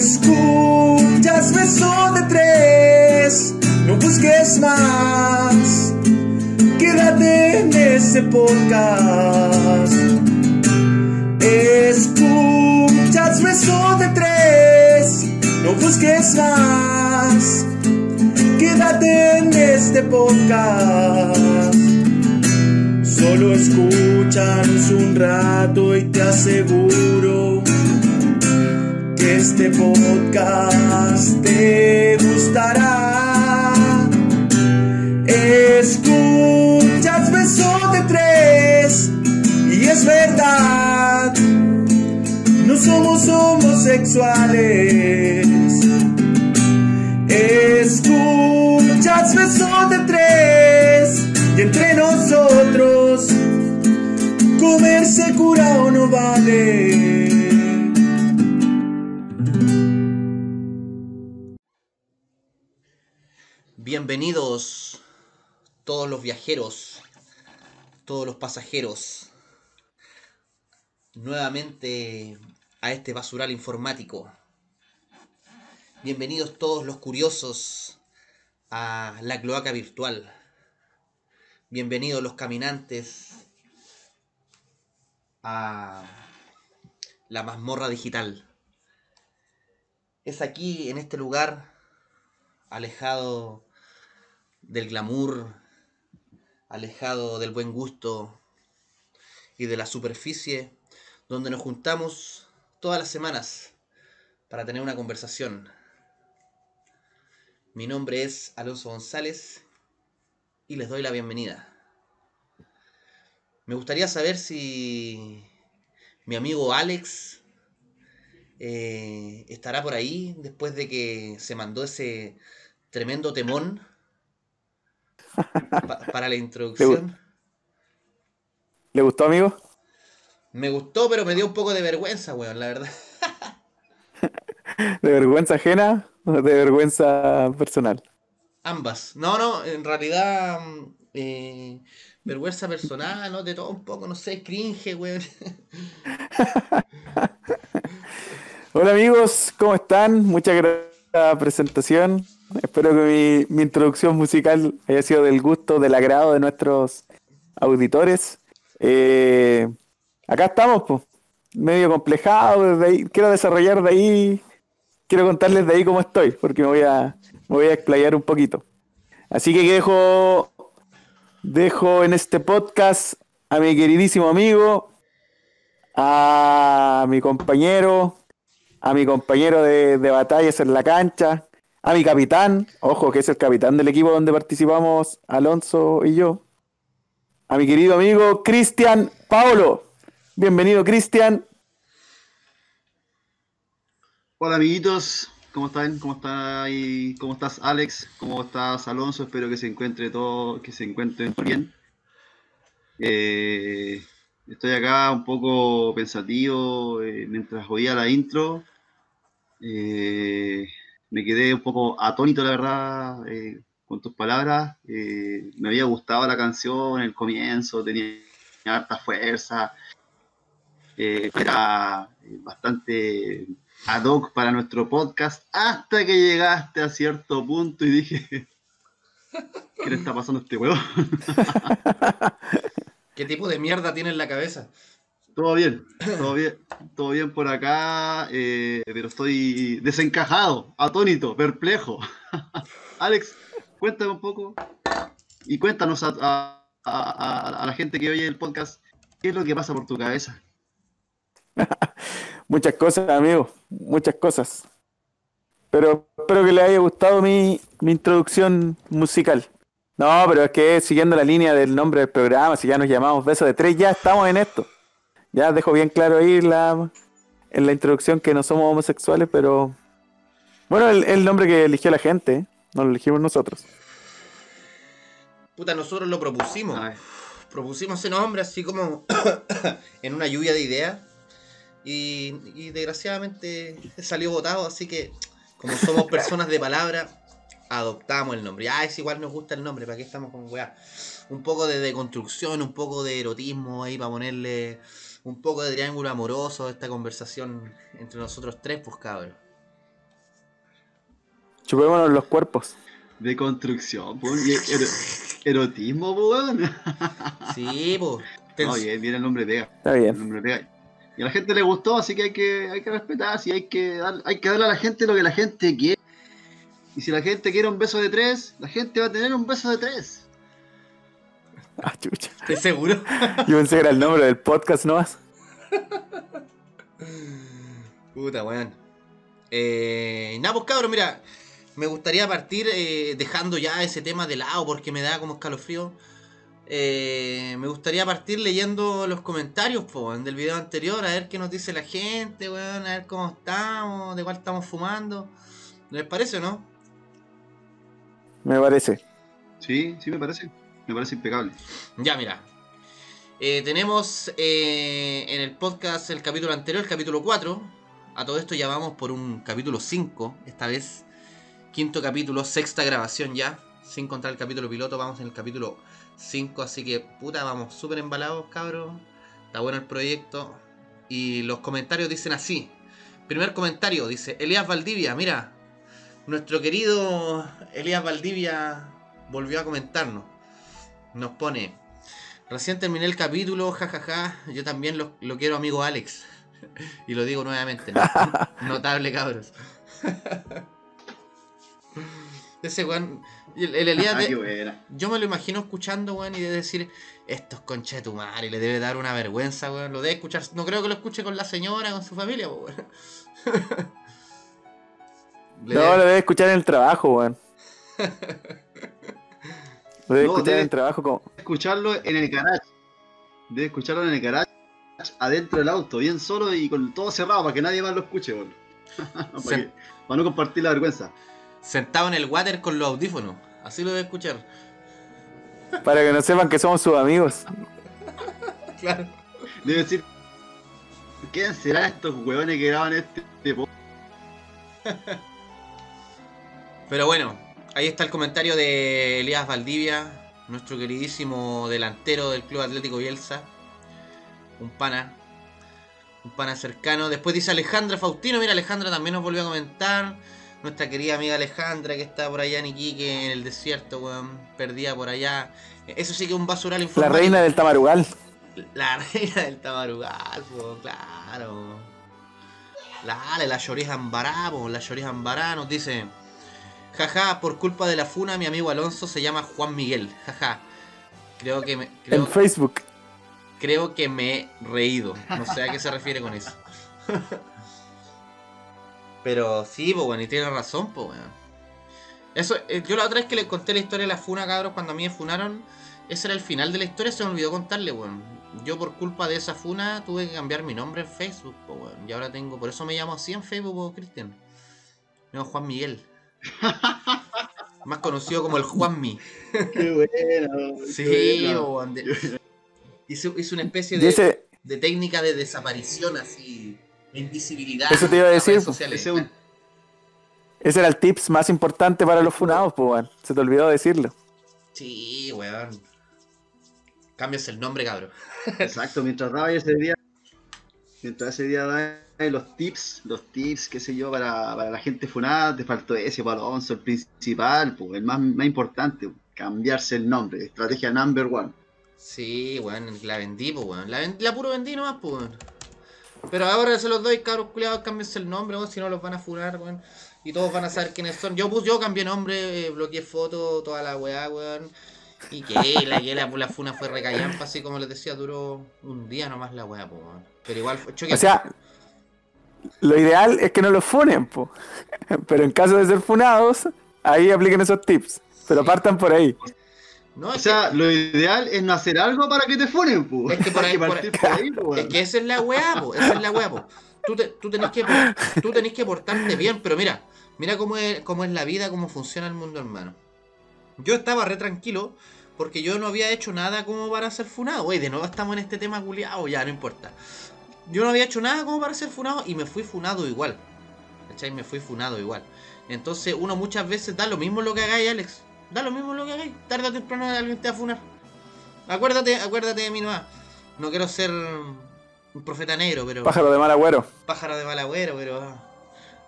Escuchas beso de tres, no busques más. Quédate en ese podcast. Escuchas beso de tres, no busques más. Quédate en este podcast. Solo escúchanos un rato y te aseguro este podcast te gustará. Escuchas beso de tres y es verdad, no somos homosexuales. Escuchas beso de tres y entre nosotros comerse cura o no vale. Bienvenidos todos los viajeros, todos los pasajeros, nuevamente a este basural informático. Bienvenidos todos los curiosos a la cloaca virtual. Bienvenidos los caminantes a la mazmorra digital. Es aquí, en este lugar, alejado del glamour, alejado del buen gusto y de la superficie, donde nos juntamos todas las semanas para tener una conversación. Mi nombre es Alonso González y les doy la bienvenida. Me gustaría saber si mi amigo Alex eh, estará por ahí después de que se mandó ese tremendo temón pa- para la introducción. ¿Le gustó, amigo? Me gustó, pero me dio un poco de vergüenza, weón, la verdad. ¿De vergüenza ajena o de vergüenza personal? Ambas. No, no, en realidad. mm, eh, vergüenza personal, ¿no? De todo un poco, no sé, cringe, weón. Hola amigos, ¿cómo están? Muchas gracias por la presentación. Espero que mi, introducción musical haya sido del gusto, del agrado de nuestros auditores. Eh, acá estamos, medio complejado. desde ahí- quiero desarrollar de ahí, quiero contarles de ahí cómo estoy, porque me voy a, me voy a explayar un poquito. Así que dejo, dejo en este podcast a mi queridísimo amigo, a mi compañero, a mi compañero de, de batallas en la cancha, a mi capitán, ojo que es el capitán del equipo donde participamos Alonso y yo, a mi querido amigo Cristian Paolo. Bienvenido Cristian. Hola amiguitos, ¿cómo están? ¿Cómo está? ¿Cómo estás Alex? ¿Cómo estás Alonso? Espero que se encuentre todo, que se encuentren bien. Eh, estoy acá un poco pensativo eh, mientras oía la intro. Eh, me quedé un poco atónito, la verdad, eh, con tus palabras. Eh, me había gustado la canción, el comienzo, tenía harta fuerza. Eh, era bastante ad hoc para nuestro podcast hasta que llegaste a cierto punto y dije, ¿qué le está pasando a este huevo? ¿Qué tipo de mierda tiene en la cabeza? Todo bien, todo bien, todo bien por acá, eh, pero estoy desencajado, atónito, perplejo. Alex, cuéntame un poco y cuéntanos a, la gente que oye el podcast qué es lo que pasa por tu cabeza. Muchas cosas, amigo, muchas cosas. Pero espero que les haya gustado mi, mi introducción musical. No, pero es que siguiendo la línea del nombre del programa, si ya nos llamamos Beso de Tres, ya estamos en esto. Ya dejo bien claro ahí la, en la introducción que no somos homosexuales, pero... Bueno, el, el nombre que eligió la gente, ¿eh? no lo elegimos nosotros. Puta, nosotros lo propusimos. Propusimos ese nombre así como en una lluvia de ideas. Y, y desgraciadamente salió votado, así que como somos personas de palabra, adoptamos el nombre. Ah, es igual nos gusta el nombre, ¿para qué estamos con weá? Un poco de deconstrucción, un poco de erotismo ahí para ponerle un poco de triángulo amoroso esta conversación entre nosotros tres, pues cabrón. Chupémonos los cuerpos. De construcción, po, y ero- erotismo, weón. Sí, pues. No, bien, bien el nombre pega. Está El bien. nombre. Y a la gente le gustó, así que hay que, hay que respetar, sí, hay que dar, hay que darle a la gente lo que la gente quiere. Y si la gente quiere un beso de tres, la gente va a tener un beso de tres. Ah, chucha. ¿Estás seguro? Yo pensé que era el nombre del podcast nomás. Puta, weón. Eh, nada, pues cabros, mira, me gustaría partir eh, dejando ya ese tema de lado porque me da como escalofrío. Eh, me gustaría partir leyendo los comentarios po, del video anterior, a ver qué nos dice la gente, weón, a ver cómo estamos, de cuál estamos fumando. ¿Les parece o no? Me parece. Sí, sí me parece. Me parece impecable. Ya, mira. Eh, tenemos eh, en el podcast el capítulo anterior, el capítulo 4. A todo esto ya vamos por un capítulo 5. Esta vez, quinto capítulo, sexta grabación ya. Sin contar el capítulo piloto, vamos en el capítulo 5. Así que, puta, vamos súper embalados, cabros. Está bueno el proyecto. Y los comentarios dicen así. Primer comentario, dice Elías Valdivia, mira. Nuestro querido Elías Valdivia volvió a comentarnos. Nos pone, recién terminé el capítulo, jajaja, yo también lo, lo quiero amigo Alex. y lo digo nuevamente, ¿no? notable cabros. Ese weón, el, el Elías, Ah, de- yo me lo imagino escuchando, weón, y de decir, esto es concha de tu madre, le debe dar una vergüenza, weón, lo debe escuchar, no creo que lo escuche con la señora, con su familia, weón. No, debe- lo debe escuchar en el trabajo, weón. Debe No, escuchar debe- en el trabajo como. Escucharlo en el garage. Debe escucharlo en el garage, adentro del auto, bien solo y con todo cerrado para que nadie más lo escuche, weón. para, Se- que- para no compartir la vergüenza. Sentado en el water con los audífonos, así lo debe escuchar. Para que no sepan que somos sus amigos. Claro. Debe decir, ¿quién será estos huevones que graban este, este Pero bueno, ahí está el comentario de Elías Valdivia, nuestro queridísimo delantero del Club Atlético Bielsa. Un pana. Un pana cercano. Después dice Alejandra Faustino. Mira, Alejandra también nos volvió a comentar. Nuestra querida amiga Alejandra que está por allá en Iquique, en el desierto, weón. Perdida por allá. Eso sí que es un basural La informático. reina del Tamarugal. La reina del Tamarugal, po, claro. Dale, la Llorija Ambará, po, la Llorija Ambará nos dice. Jaja, por culpa de la funa, mi amigo Alonso se llama Juan Miguel. Jaja. Creo que me, creo, En Facebook. creo que me he reído. No sé a qué se refiere con eso. Pero sí, pues bueno, y tiene razón, pues weón. Eso, eh, yo la otra vez que les conté la historia de la funa, cabros, cuando a mí me funaron, ese era el final de la historia, se me olvidó contarle, weón. Yo por culpa de esa funa tuve que cambiar mi nombre en Facebook, pues weón. Y ahora tengo, por eso me llamo así en Facebook, Cristian. Me llamo Juan Miguel. Más conocido como el Juanmi. Qué bueno. Sí, qué bueno. Hice, hice una especie de, ese, de técnica de desaparición así, de invisibilidad. Eso te iba a decir. Ese es un- ese era el tips más importante para los funados, pues, weón. Se te olvidó decirlo. Sí, weón. Cambias el nombre, cabrón. Exacto, mientras daba ese día, mientras ese día daba los tips, los tips, qué sé yo, para, para la gente funada, te faltó ese para Alonso, el principal, pues, el más, más importante, cambiarse el nombre, estrategia number one. Sí, weón, la vendí, pues, weón. La, puro vendí nomás, pues, weón. Pero ahora se los doy, cabros culiados, cámbiense el nombre, weón, si no los van a funar, weón. Y todos van a saber quiénes son. Yo yo cambié nombre, eh, bloqueé fotos, toda la weá, weón. Y que la, que la, la funa fue recallampa, así como les decía, duró un día nomás la weá, pues. Pero igual fue choque. O sea, lo ideal es que no los funen, po. Pero en caso de ser funados, ahí apliquen esos tips. Pero partan por ahí. no, O es sea, lo ideal es no hacer algo para que te funen, pues. Es que por ahí- por ahí- Es que esa es la weá, po, esa es la weá, po. Tú, te- tú, tenés que, tú tenés que portarte bien, pero mira, mira cómo es, cómo es la vida, cómo funciona el mundo, hermano. Yo estaba re tranquilo porque yo no había hecho nada como para ser funado. Oye, de nuevo estamos en este tema culiado, ya no importa. Yo no había hecho nada como para ser funado y me fui funado igual. ¿Cachai? Me fui funado igual. Entonces uno muchas veces da lo mismo lo que hagáis, Alex. Da lo mismo lo que hagáis. Tarde o temprano alguien te va a funar. Acuérdate, acuérdate de mí nomás. No quiero ser un profeta negro, pero Pájaro de mal agüero. pájaro de mal agüero, pero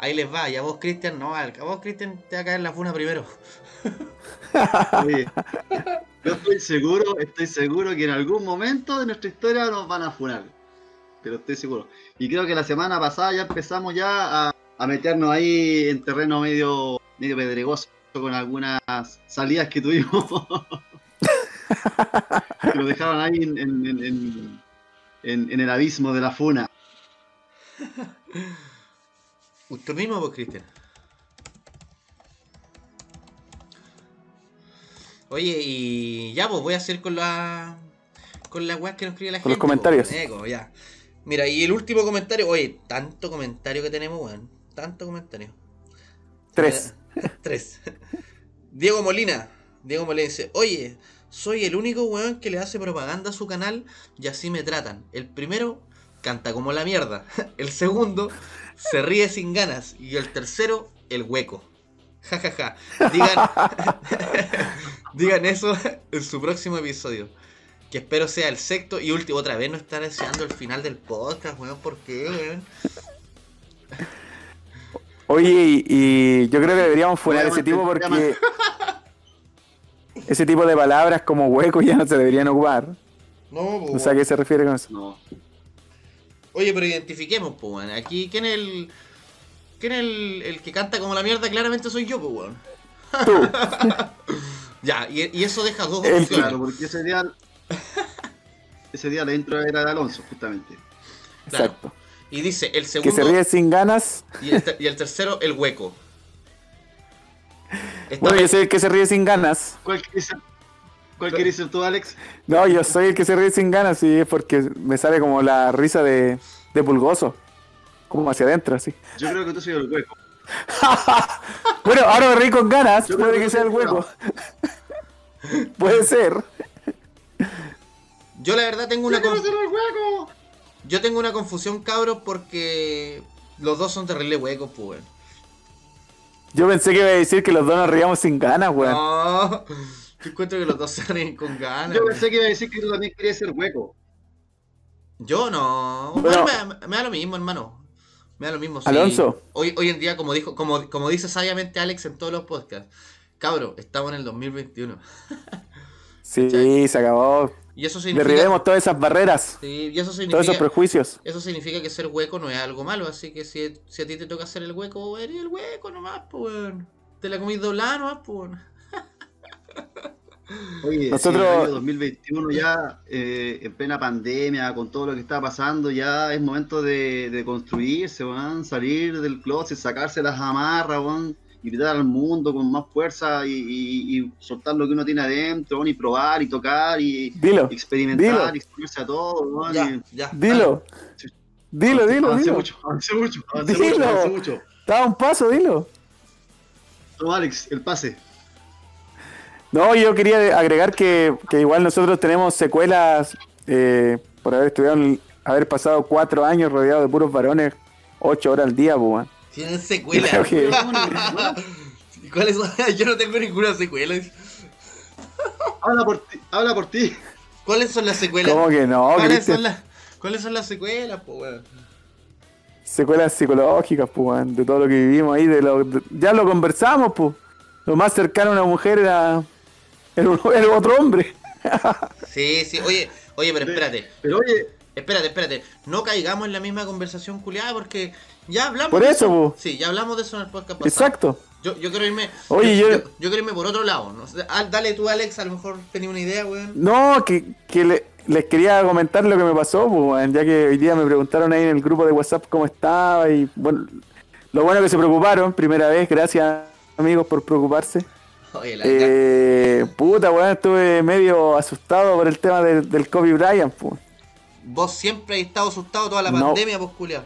Ahí les va, y a vos, Cristian, no, a vos, Cristian, te va a caer la funa primero. Oye, yo estoy seguro, estoy seguro que en algún momento de nuestra historia nos van a funar. Pero estoy seguro. Y creo que la semana pasada ya empezamos ya a, a meternos ahí en terreno medio, medio pedregoso con algunas salidas que tuvimos. que lo dejaron ahí en, en- en- en- en- en el abismo de la funa. Usted mismo, vos, Cristian. Oye, y ya, pues voy a hacer con la. Con las weas que nos escribe la Con los gente. comentarios. pues, eco, ya. Mira, y el último comentario. Oye, tanto comentario que tenemos, weón. Tanto comentario. Tres. Mira, Tres. Diego Molina. Diego Molina dice: Oye, soy el único weón que le hace propaganda a su canal y así me tratan. El primero canta como la mierda. El segundo se ríe sin ganas. Y el tercero, el hueco. Ja, ja, ja. Digan, digan eso en su próximo episodio. Que espero sea el sexto y último. Otra vez no estar deseando el final del podcast, weón. ¿Por qué, weón? Oye, y, y yo creo que deberíamos funar ese tipo porque ese tipo de palabras como hueco ya no se deberían ocupar. No, No sé a qué se refiere con eso. No. Oye, pero identifiquemos, pues, weón. Aquí, ¿quién es el. ¿Quién es el, el que canta como la mierda? Claramente soy yo, pues, weón. Tú, Ya, y, y eso deja dos opciones. Claro, porque ese día. Ese día la intro era de Alonso, justamente. Claro. exacto. Y dice, el Que segundo. se ríe sin ganas. Y el, ter- y el tercero, el hueco. Está Bueno, yo soy el que se ríe sin ganas. ¿Cuál quieres ser, cuál quieres ser tú, Alex? No, yo soy el que se ríe sin ganas y es porque me sale como la risa de, de pulgoso. Como hacia adentro, así. Yo creo que tú soy el hueco. Bueno, ahora me reí con ganas. Yo Puede que que sea el hueco. Puede ser. Yo la verdad tengo una ¡Yo quiero conf- ser el hueco! yo tengo una confusión, cabros, porque los dos son terribles huecos, pues, weón. Yo pensé que iba a decir que los dos nos reíamos sin ganas, weón. No, yo encuentro que los dos se ríen con ganas. Yo pensé que iba a decir que tú también querías ser hueco. Yo no. Bueno. Bueno, me, me da lo mismo, hermano. Me da lo mismo. sí. Alonso. Hoy, hoy en día, como dijo, como, como dice sabiamente Alex en todos los podcasts, cabro, estamos en el 2021. Sí, se acabó. Y eso significa. Derribemos todas esas barreras, Sí, y eso todos significa. esos prejuicios. Eso significa que ser hueco no es algo malo, así que si, si a ti te toca hacer el hueco, eres el hueco nomás, pues, weón. Te la comís doblada nomás, pues. Oye, Nosotros- en el año 2021 ya, eh, en plena pandemia, con todo lo que está pasando, ya es momento de, de construirse, weón, salir del closet, sacarse las amarras, weón, y gritar al mundo con más fuerza y, y- y soltar lo que uno tiene adentro, y probar y tocar y, Dilo, experimentar Dilo. y exponerse a todo, Ya, y- ya. dilo. Dilo, dilo, Avancé dilo. mucho, avancé mucho, avancé Dilo. mucho, avancé mucho. Estaba un paso, dilo. Toma, Alex, el pase. No, yo quería agregar que, que igual nosotros tenemos secuelas eh, por haber estudiado, haber pasado cuatro años rodeados de puros varones, ocho horas al día, pues. Tienen secuela. Creo que- ¿Cuáles son? Yo no tengo ninguna secuela. Habla por ti, habla por ti. ¿Cuáles son las secuelas? ¿Cómo que no, ¿Cuáles son, las, ¿Cuáles son las secuelas, po, weón? Secuelas psicológicas, pues, weón, de todo lo que vivimos ahí, de lo, de- ya lo conversamos, pues. Lo más cercano a una mujer era, era, un- era otro hombre. Sí, sí. Oye, oye, pero espérate. Pero oye, Espérate, espérate. No caigamos en la misma conversación culiada porque ya hablamos Por de eso. Sí, ya hablamos de eso en el podcast pasado. Exacto. Yo, yo quiero irme. Oye, yo, yo- quiero irme por otro lado. ¿no? Dale tú, Alex, a lo mejor tenía una idea, weón. No, que, que le- les quería comentar lo que me pasó, pues, weón, ya que hoy día me preguntaron ahí en el grupo de WhatsApp cómo estaba y bueno, lo bueno que se preocuparon, primera vez, gracias amigos por preocuparse. Oye, la Eh, puta, weón, estuve medio asustado por el tema del, del Kobe Bryant, pues. Vos siempre has estado asustado toda la No. pandemia, pues, culiao.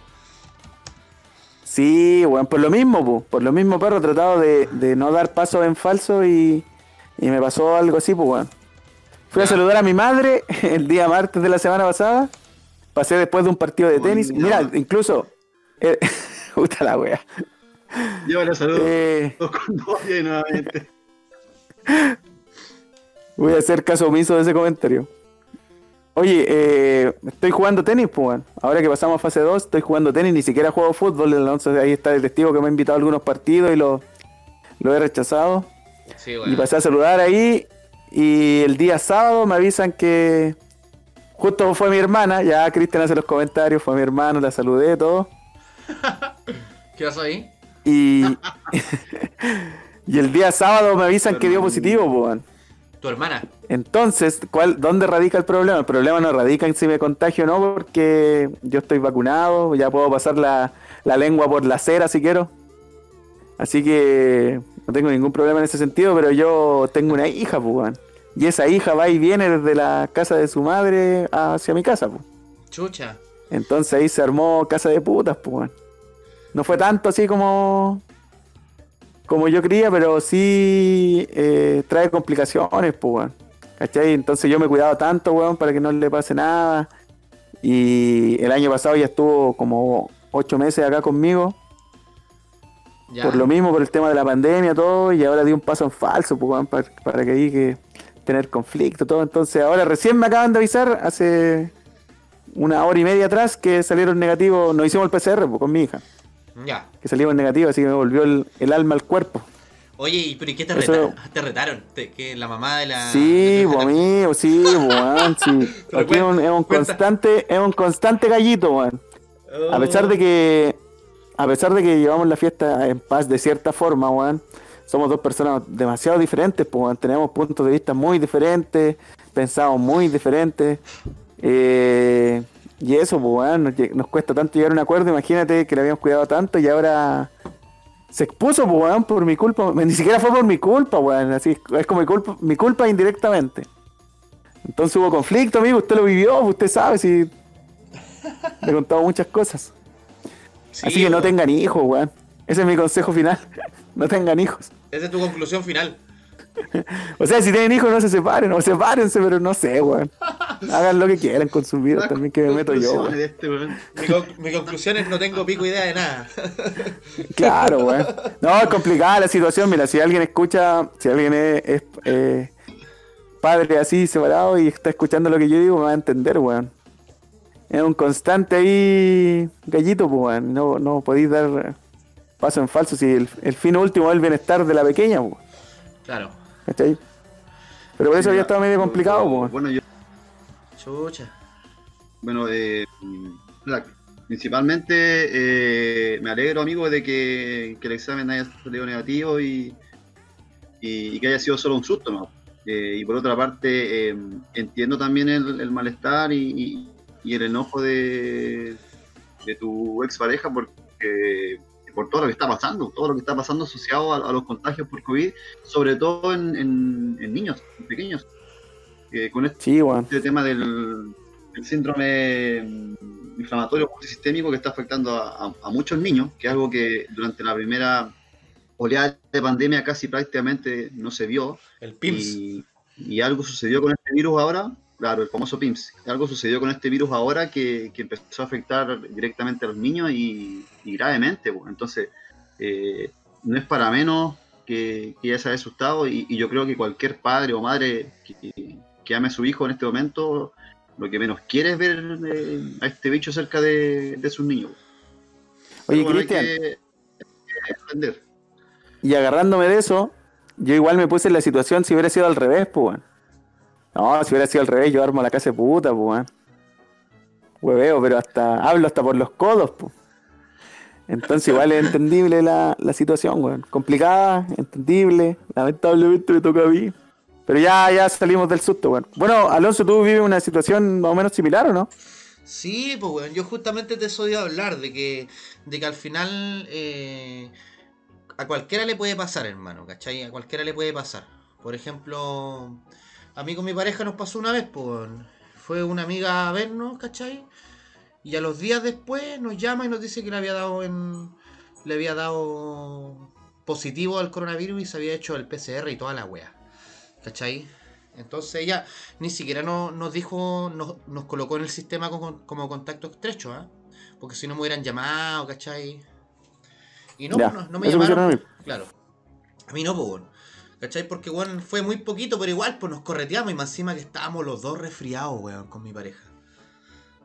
Sí, weón, por lo mismo, pues, por lo mismo, perro, he tratado de, de no dar pasos en falso y, y me pasó algo así, pues, weón. Fui a saludar a mi madre el día martes de la semana pasada. Pasé después de un partido de tenis. Mira, incluso. Eh, puta la wea. llévale saludos Eh, nuevamente. voy a hacer caso omiso de ese comentario. Oye, eh, estoy jugando tenis, pues. Ahora que pasamos a fase 2, estoy jugando tenis, ni siquiera juego fútbol. Entonces ahí está el testigo que me ha invitado a algunos partidos y lo, lo he rechazado. Sí, Y weón. pasé a saludar ahí. Y el día sábado me avisan que justo fue mi hermana. Ya Cristian hace los comentarios, fue mi hermana, la saludé, todo. ¿Qué pasó ahí? Y, y el día sábado me avisan que dio positivo, pues. Tu hermana. Entonces, ¿cuál, ¿dónde radica el problema? El problema no radica en si me contagio o no, porque yo estoy vacunado, ya puedo pasar la, la lengua por la cera si quiero. Así que no tengo ningún problema en ese sentido, pero yo tengo una hija, pues. Y esa hija va y viene desde la casa de su madre hacia mi casa, pues. Chucha. Entonces ahí se armó casa de putas, pues. No fue tanto así como como yo creía, pero sí eh, trae complicaciones, pues, weón. ¿Cachai? Entonces yo me he cuidado tanto, weón, para que no le pase nada. Y el año pasado ya estuvo como ocho meses acá conmigo, Ya. por lo mismo, por el tema de la pandemia, todo, y ahora di un paso en falso, pues, weón, para, para que ahí que tener conflicto, todo. Entonces ahora recién me acaban de avisar, hace una hora y media atrás, que salieron negativos, nos hicimos el PCR pues, con mi hija, Ya. que salimos negativos, así que me volvió el, el alma al cuerpo. Oye, ¿y pero ¿y qué te, Eso- reta- te retaron? ¿Te- ¿Que la mamá de la. Sí, pues amigo, sí, weón, sí. Aquí es un, es un cuenta. constante, es un constante gallito, weón. A pesar de que, a pesar de que llevamos la fiesta en paz de cierta forma, weón, somos dos personas demasiado diferentes, pues, weón. tenemos puntos de vista muy diferentes, pensamos muy diferentes, eh, y eso, pues, weón, nos, cuesta tanto llegar a un acuerdo, imagínate que le habíamos cuidado tanto y ahora se expuso, pues, weón, por mi culpa, ni siquiera fue por mi culpa, weón, así, es como mi culpa, mi culpa indirectamente. Entonces hubo conflicto, amigo, usted lo vivió, usted sabe si... Le he contado muchas cosas. Sí, Así que no tengan hijos, weón. Ese es mi consejo final. no tengan hijos. Esa es tu conclusión final. O sea, si tienen hijos, no se separen. O sepárense, pero no sé, weón. Hagan lo que quieran con sus vidas también que me meto yo. Conclusiones weón. de este, weón. Mi, con- mi conclusión es no tengo pico idea de nada. Claro, weón. No, es complicada la situación. Mira, si alguien escucha, si alguien es, es, eh, padre así separado y está escuchando lo que yo digo, me va a entender, weón. Es un constante ahí gallito, pues, weón. No, no podéis dar paso en falso si el, el fin último es el bienestar de la pequeña, weón. Claro. ¿Cachai? Pero por eso ya estaba medio complicado, pues. Bueno, yo, Chucha. bueno, eh, principalmente eh, me alegro, amigo, de que, que el examen haya salido negativo y, y- y que haya sido solo un susto, ¿no? Eh, y por otra parte, eh, entiendo también el, el malestar y el enojo de, de tu expareja porque por todo lo que está pasando, todo lo que está pasando asociado a, a los contagios por COVID, sobre todo en, en- en niños, en pequeños. Eh, con este Sí, weón. este tema del, del síndrome mm, inflamatorio multisistémico que está afectando a, a- a muchos niños, que es algo que durante la primera oleada de pandemia casi prácticamente no se vio. El PIMS. Y, y algo sucedió con este virus ahora, claro, el famoso PIMS. Algo sucedió con este virus ahora que, que empezó a afectar directamente a los niños y, y gravemente. pues. Entonces, eh, no es para menos que, que ya se haya asustado y, y yo creo que cualquier padre o madre que, que ame a su hijo en este momento, lo que menos quiere es ver eh, a este bicho cerca de, de sus niños. Oye, bueno, Cristian, y agarrándome de eso, yo igual me puse en la situación si hubiera sido al revés, pues, weón. No, si hubiera sido al revés, yo armo la casa de puta, pues, weón. Hueveo, pero hasta hablo hasta por los codos, pues. Entonces igual es entendible la, la situación, weón. Complicada, entendible. Lamentablemente me toca a mí. Pero ya, ya salimos del susto, weón. Bueno, Alonso, tú vives una situación más o menos similar, ¿o no? Sí, pues weón, yo justamente te soy a hablar de que, de que al final eh, a cualquiera le puede pasar, hermano, ¿cachai? A cualquiera le puede pasar. Por ejemplo, a mí con mi pareja nos pasó una vez, pues fue una amiga a vernos, ¿cachai? Y a los días después nos llama y nos dice que le había dado en, le había dado positivo al coronavirus y se había hecho el PCR y toda la wea. ¿Cachai? Entonces ella ni siquiera no- nos dijo, nos, nos colocó en el sistema como, como contacto estrecho, ¿ah? Porque si no me hubieran llamado, ¿cachai? Y no, Ya, no, no me llamaron. Claro. A mí no, pues bueno. ¿Cachai? Porque, weón, fue muy poquito, pero igual, pues nos correteamos y más encima que estábamos los dos resfriados, weón, con mi pareja.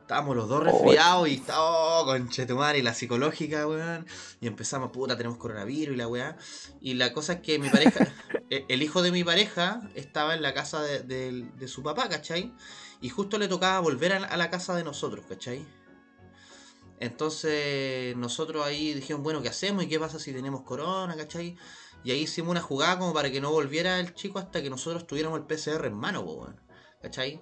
Estábamos los dos resfriados y está, oh, conchetumar y la psicológica, weón. Y empezamos, puta, tenemos coronavirus y la weá. Y la cosa es que mi pareja, e- el hijo de mi pareja estaba en la casa de, de- de su papá, ¿cachai? Y justo le tocaba volver a, a la casa de nosotros, ¿cachai? Entonces nosotros ahí dijimos, bueno, ¿qué hacemos? ¿Y qué pasa si tenemos corona, ¿cachai? Y ahí hicimos una jugada como para que no volviera el chico hasta que nosotros tuviéramos el PCR en mano, weón. ¿Cachai?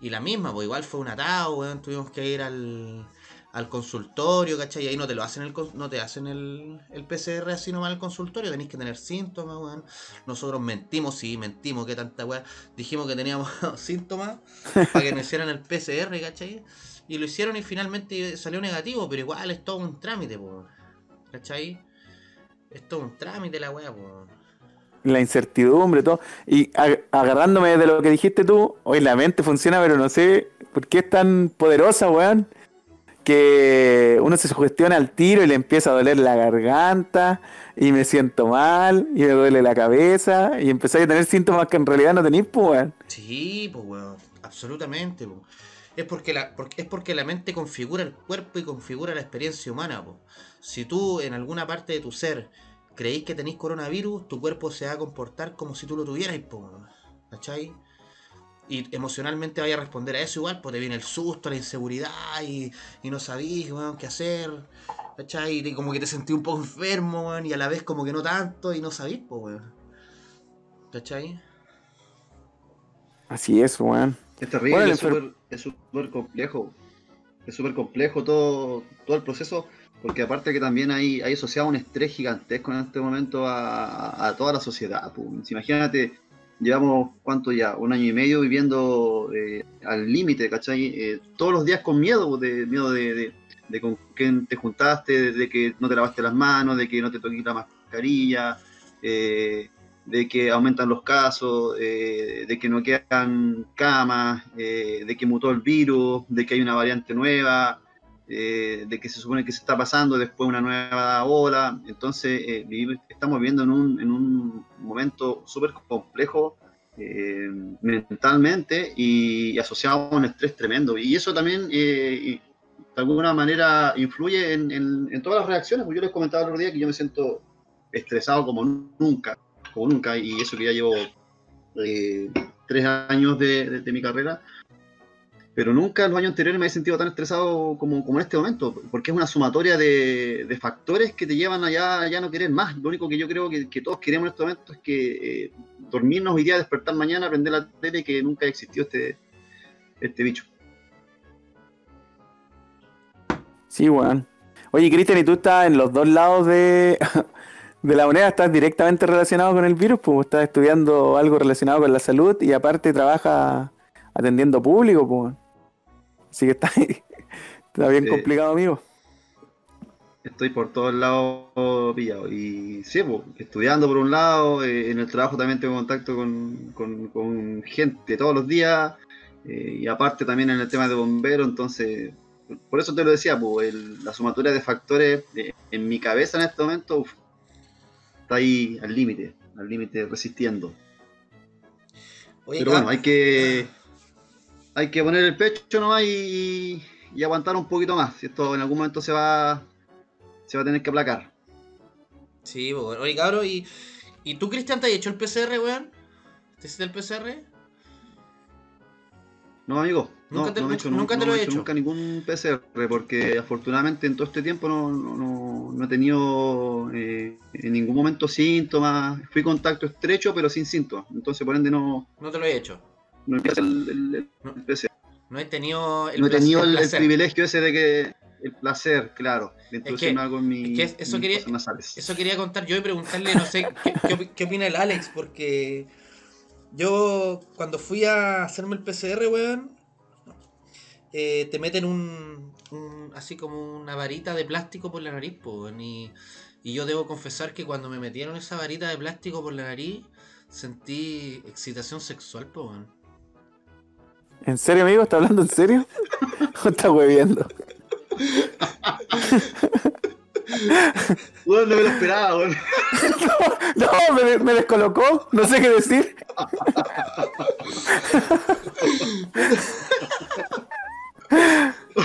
Y la misma, pues igual fue un atado, weón. Tuvimos que ir al, al consultorio, ¿cachai? Y ahí no te lo hacen el no te hacen el, el PCR así nomás el consultorio, tenéis que tener síntomas, weón. Nosotros mentimos, sí, mentimos, que tanta weá. Dijimos que teníamos síntomas para que nos hicieran el PCR, ¿cachai? Y lo hicieron y finalmente salió negativo, pero igual es todo un trámite, po, ¿cachai? Es todo un trámite la weá, po. La incertidumbre, todo. Y ag- agarrándome de lo que dijiste tú, hoy la mente funciona, pero no sé por qué es tan poderosa, weón. Que uno se sugestiona al tiro y le empieza a doler la garganta, y me siento mal, y me duele la cabeza, y empezáis a tener síntomas que en realidad no tenéis, pues, weón. Sí, pues weón, absolutamente, po. Es porque, la, porque, es porque la mente configura el cuerpo y configura la experiencia humana, po. Si tú en alguna parte de tu ser creéis que tenéis coronavirus, tu cuerpo se va a comportar como si tú lo tuvieras. ¿cachai? Y emocionalmente vaya a responder a eso igual, pues te viene el susto, la inseguridad y, y no sabís, qué hacer. ¿Cachai? Y como que te sentí un poco enfermo, weón, y a la vez como que no tanto y no sabís, pues, weón. ¿Cachai? Así es, weón. Es terrible, Bueno, el es súper es súper complejo. Es súper complejo todo, todo el proceso, porque aparte que también hay, hay asociado un estrés gigantesco en este momento a, a- toda la sociedad. pues. Imagínate, llevamos, ¿cuánto ya? Un año y medio viviendo eh, al límite, ¿cachai? Eh, todos los días con miedo, de miedo de, de- de con quién te juntaste, de que no te lavaste las manos, de que no te toques la mascarilla, eh, de que aumentan los casos, eh, de que no quedan camas, de que mutó el virus, de que hay una variante nueva, eh, de que se supone que se está pasando después una nueva ola. Entonces, eh, estamos viviendo en un, en un momento súper complejo eh, mentalmente y asociado a un estrés tremendo. Y eso también, de alguna manera, influye en, en- todas las reacciones. Yo les comentaba el otro día que yo me siento estresado como nunca, como nunca, y eso que ya llevo tres años de- de mi carrera, pero nunca en los años anteriores me he sentido tan estresado como, como en este momento, porque es una sumatoria de, de factores que te llevan a ya, no querer más. Lo único que yo creo que, que todos queremos en este momento es que eh, dormirnos hoy día, despertar mañana, prender la tele que nunca existió este, este bicho. Sí, weón. Oye, Cristian, ¿y tú estás en los dos lados de, de la moneda? ¿Estás directamente relacionado con el virus? Pues estás estudiando algo relacionado con la salud y aparte trabajas atendiendo público, pues. Así que está, está bien Sí. complicado, amigo. Estoy por todos lados pillado. Y sí, pues, estudiando por un lado, eh, en el trabajo también tengo contacto con, con- con gente todos los días, eh, y aparte también en el tema de bomberos, entonces, por eso te lo decía, pues, el- la sumatoria de factores eh, en mi cabeza en este momento uf, está ahí al límite, al límite resistiendo. Oye, Pero bueno, hay que, hay que poner el pecho nomás y, y aguantar un poquito más. Si esto en algún momento se va, se va a tener que aplacar. Sí, pues, bueno. Oye, cabrón, ¿y, ¿y tú, Cristian, te has hecho el PCR, weón? ¿Te hiciste el PCR? No, amigo. Nunca no, te- no he hecho, nunca no- te no lo he hecho hecho. nunca ningún PCR, porque afortunadamente en todo este tiempo no he tenido eh, en ningún momento síntomas. Fui contacto estrecho, pero sin síntomas. Entonces, por ende, no, No te lo he hecho. No he el, el. No tenido el no he tenido el, privilegio ese de que el placer, claro, de introducirme algo en mi, es que eso quería-. Eso quería contar yo y preguntarle, no sé, ¿qué, qué opi- qué opina el Alex? Porque yo cuando fui a hacerme el PCR, weón, eh, te meten un, un- así como una varita de plástico por la nariz, weón, y, y yo debo confesar que cuando me metieron esa varita de plástico por la nariz, sentí excitación sexual, po, weón. ¿En serio, amigo? ¿Estás hablando en serio? ¿O estás hueviendo? No me lo esperaba, weón. No, me, me descolocó, no sé qué decir.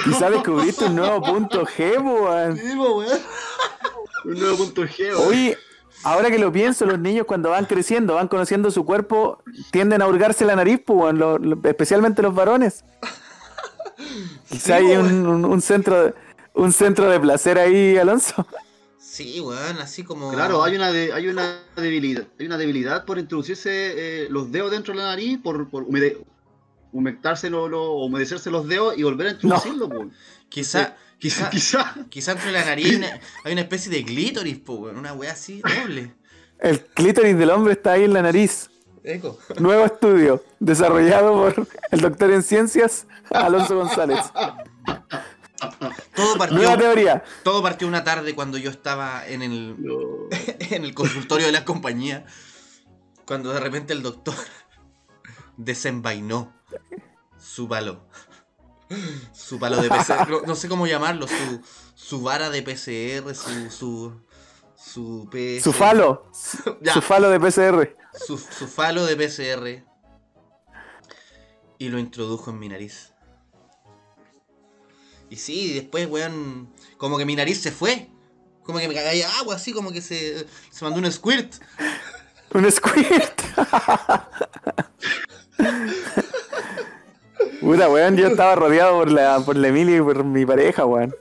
Quizá descubriste un nuevo punto G, weón. Sí, po, weón. Un nuevo punto G, weón. Oye, ahora que lo pienso, los niños cuando van creciendo, van conociendo su cuerpo, tienden a hurgarse la nariz, pues, weón, lo- lo- especialmente los varones. Quizá hay un, un- un centro de, un centro de placer ahí, Alonso. Sí, weón, así como. Claro, hay una, de- hay una debilidad, hay una debilidad por introducirse eh, los dedos dentro de la nariz, por, por humede- humectarse lo- lo- o humedecerse los dedos y volver a introducirlo, pues. Quizá, quizá, Quizá. quizá entre la nariz una- hay una especie de clítoris, po. Una weá así, doble. El clítoris del hombre está ahí en la nariz. Eco. Nuevo estudio, desarrollado por el doctor en ciencias, Alonso González. Todo partió, Nueva teoría. todo partió una tarde cuando yo estaba en el, No. en el consultorio de la compañía. Cuando de repente el doctor desenvainó su palo. Su palo de PCR. No, no sé cómo llamarlo. Su, su vara de PCR. Su. Su. Su, Su falo. Ya. Su falo de PCR. su, su falo de PCR y lo introdujo en mi nariz. Y sí, después, weón, como que mi nariz se fue. Como que me caía agua, así como que se, se mandó un squirt. Un squirt. Puta, weón, yo estaba rodeado por la, por la Emilia y por mi pareja, weón.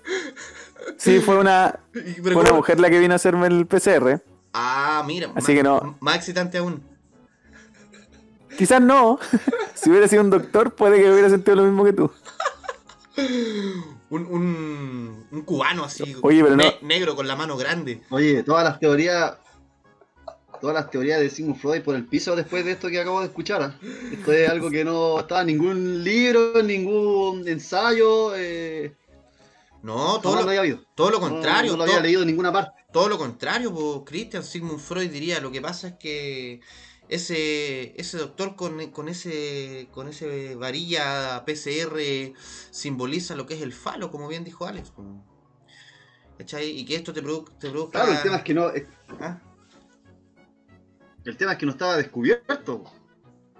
Sí, fue una, fue una mujer la que vino a hacerme el PCR. Ah, mira. Así más- que no. Más excitante aún. Quizás no. Si hubiera sido un doctor, puede que hubiera sentido lo mismo que tú. Un, un, un cubano así. Oye, pero no- ne- negro con la mano grande. Oye, todas las teorías. Todas las teorías de Sigmund Freud por el piso después de esto que acabo de escuchar. ¿ah? Esto es algo que no estaba en ningún libro, en ningún ensayo. Eh, No, todo lo lo, había habido. todo lo contrario. No, lo todo- había leído en ninguna parte. Todo lo contrario, pues Christian Sigmund Freud diría, lo que pasa es que ese, ese doctor con, con ese con ese varilla PCR simboliza lo que es el falo, como bien dijo Alex. ¿Cachai? Y que esto te, produ- te produzca... Claro, el tema es que no. es- ¿Ah? El tema es que no estaba descubierto.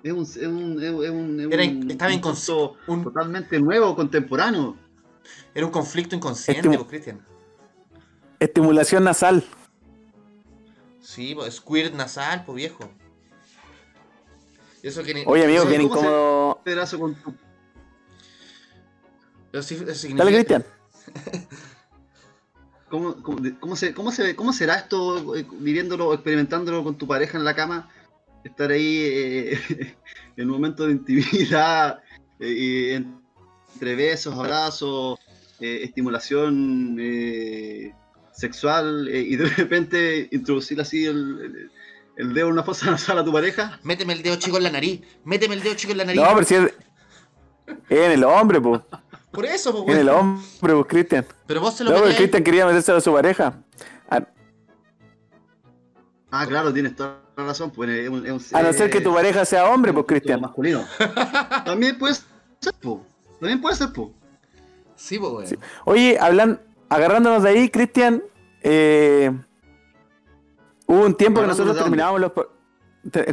Es un. Es un, es un, es un- Era un estaba concepto un- totalmente nuevo, contemporáneo. Era un conflicto inconsciente, pues Christian. Estimulación nasal. Sí, pues squirt nasal, pues viejo. Eso que ni- Oye, amigo, bien ¿cómo se- incómodo. Pedazo con tu- eso sí- eso significa- Dale, Cristian. ¿Cómo, cómo, se, cómo, se, ¿Cómo será esto eh, viviéndolo, experimentándolo con tu pareja en la cama? Estar ahí eh, en un momento de intimidad, eh, y entre besos, abrazos, eh, estimulación eh, sexual eh, y de repente introducir así el, el- el dedo en una fosa nasal a tu pareja. Méteme el dedo chico en la nariz. Méteme el dedo chico en la nariz. No, pero si es. Es en el hombre, pues. Por eso, pues, En el hombre, pues, Cristian. Pero vos se lo No, porque metías- Cristian quería meterse a su pareja. A, Ah, claro, tienes toda la razón. Pues, es un- es un- a no ser que tu pareja sea hombre, pues, Cristian. Masculino. También puede ser, po. También puede ser, po. Sí, pues. Sí. Oye, hablan, agarrándonos de ahí, Cristian, eh, hubo un tiempo que ¿Agarrándonos nosotros terminábamos los...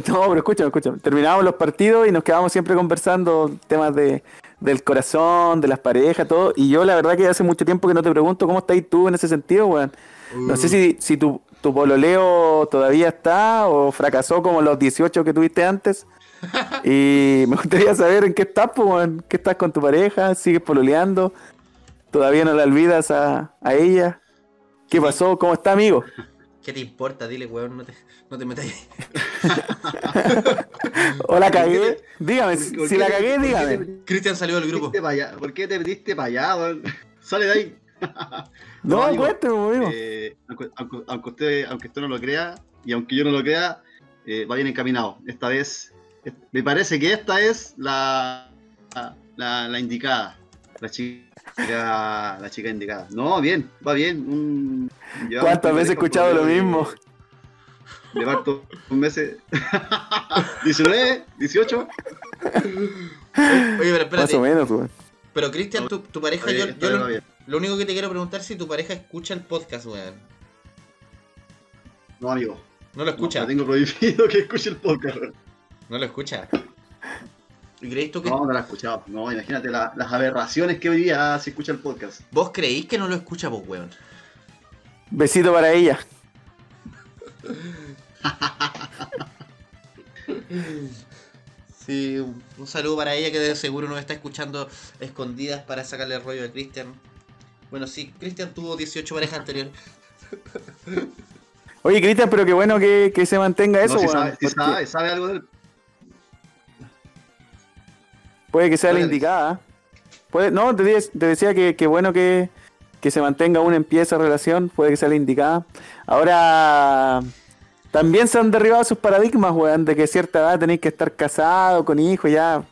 No, pero escúchame, escúchame. Terminábamos los partidos y nos quedábamos siempre conversando temas de, del corazón, de las parejas, todo. Y yo la verdad que hace mucho tiempo que no te pregunto cómo estás tú en ese sentido, weón. No sé si, si tu, tu pololeo todavía está o fracasó como los 18 que tuviste antes. Y me gustaría saber en qué estás, pues, weón. ¿Qué estás con tu pareja? ¿Sigues pololeando? ¿Todavía no la olvidas a, a ella? ¿Qué pasó? ¿Cómo está, amigo? ¿Qué te importa? Dile, weón, no te, no te metas ahí. ¿O la ¿Por qué cagué? Dígame, ¿Por si, la cagué, dígame. Cristian salió del grupo. ¿Por qué te metiste para allá, weón? Sale de ahí. No, amigo, cuénteme, eh, aunque, aunque- aunque usted, aunque usted no lo crea, y aunque yo no lo crea, eh, va bien encaminado. Esta vez, me parece que esta es la, la, la indicada. La chica, la chica indicada. No, bien, va bien. Un, llevamos ¿Cuántas veces he escuchado lo mismo? De hartos meses. 19, 18. Oye, pero Más espérate. o menos, weón. Pero Cristian, tu, tu pareja, Oye, yo, lo único que te quiero preguntar es si tu pareja escucha el podcast, weón. No, amigo. No lo escucha. No, tengo prohibido que escuche el podcast. No lo escucha. ¿Y creéis tú que No, no lo he escuchado. No, imagínate la- las aberraciones que hoy día se escucha el podcast. vos creéis que no lo escucha, vos, weón? Besito para ella. Sí, un, un saludo para ella que de seguro nos está escuchando escondidas para sacarle el rollo a Cristian. Bueno, sí, Cristian tuvo 18 parejas anteriores. Oye, Cristian, pero qué bueno que, que se mantenga eso, no, si weón, sabe, si porque sabe, sabe algo de Puede que sea la indicada. Puede, no, te, de- te decía que, que bueno que, que se mantenga una en pie esa relación, puede que sea la indicada. Ahora, también se han derribado sus paradigmas, weón, de que a cierta edad tenéis que estar casado, con hijos, ya.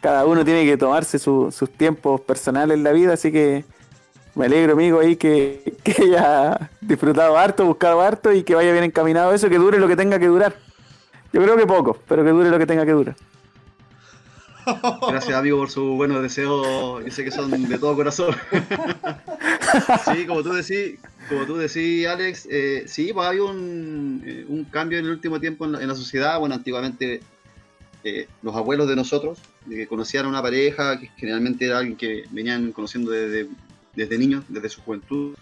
Cada uno tiene que tomarse su- sus tiempos personales en la vida, así que me alegro, amigo, ahí que, que haya disfrutado harto, buscado harto y que vaya bien encaminado eso, que dure lo que tenga que durar. Yo creo que poco, pero que dure lo que tenga que durar. Gracias, amigo, por sus buenos deseos. Yo sé que son de todo corazón. sí, como tú decís, como tú decís, Alex, eh, sí, pues ha habido un, eh, un cambio en el último tiempo en la, sociedad. Bueno, antiguamente eh, los abuelos de nosotros eh, conocían a una pareja que generalmente era alguien que venían conociendo desde, desde niños, desde su juventud.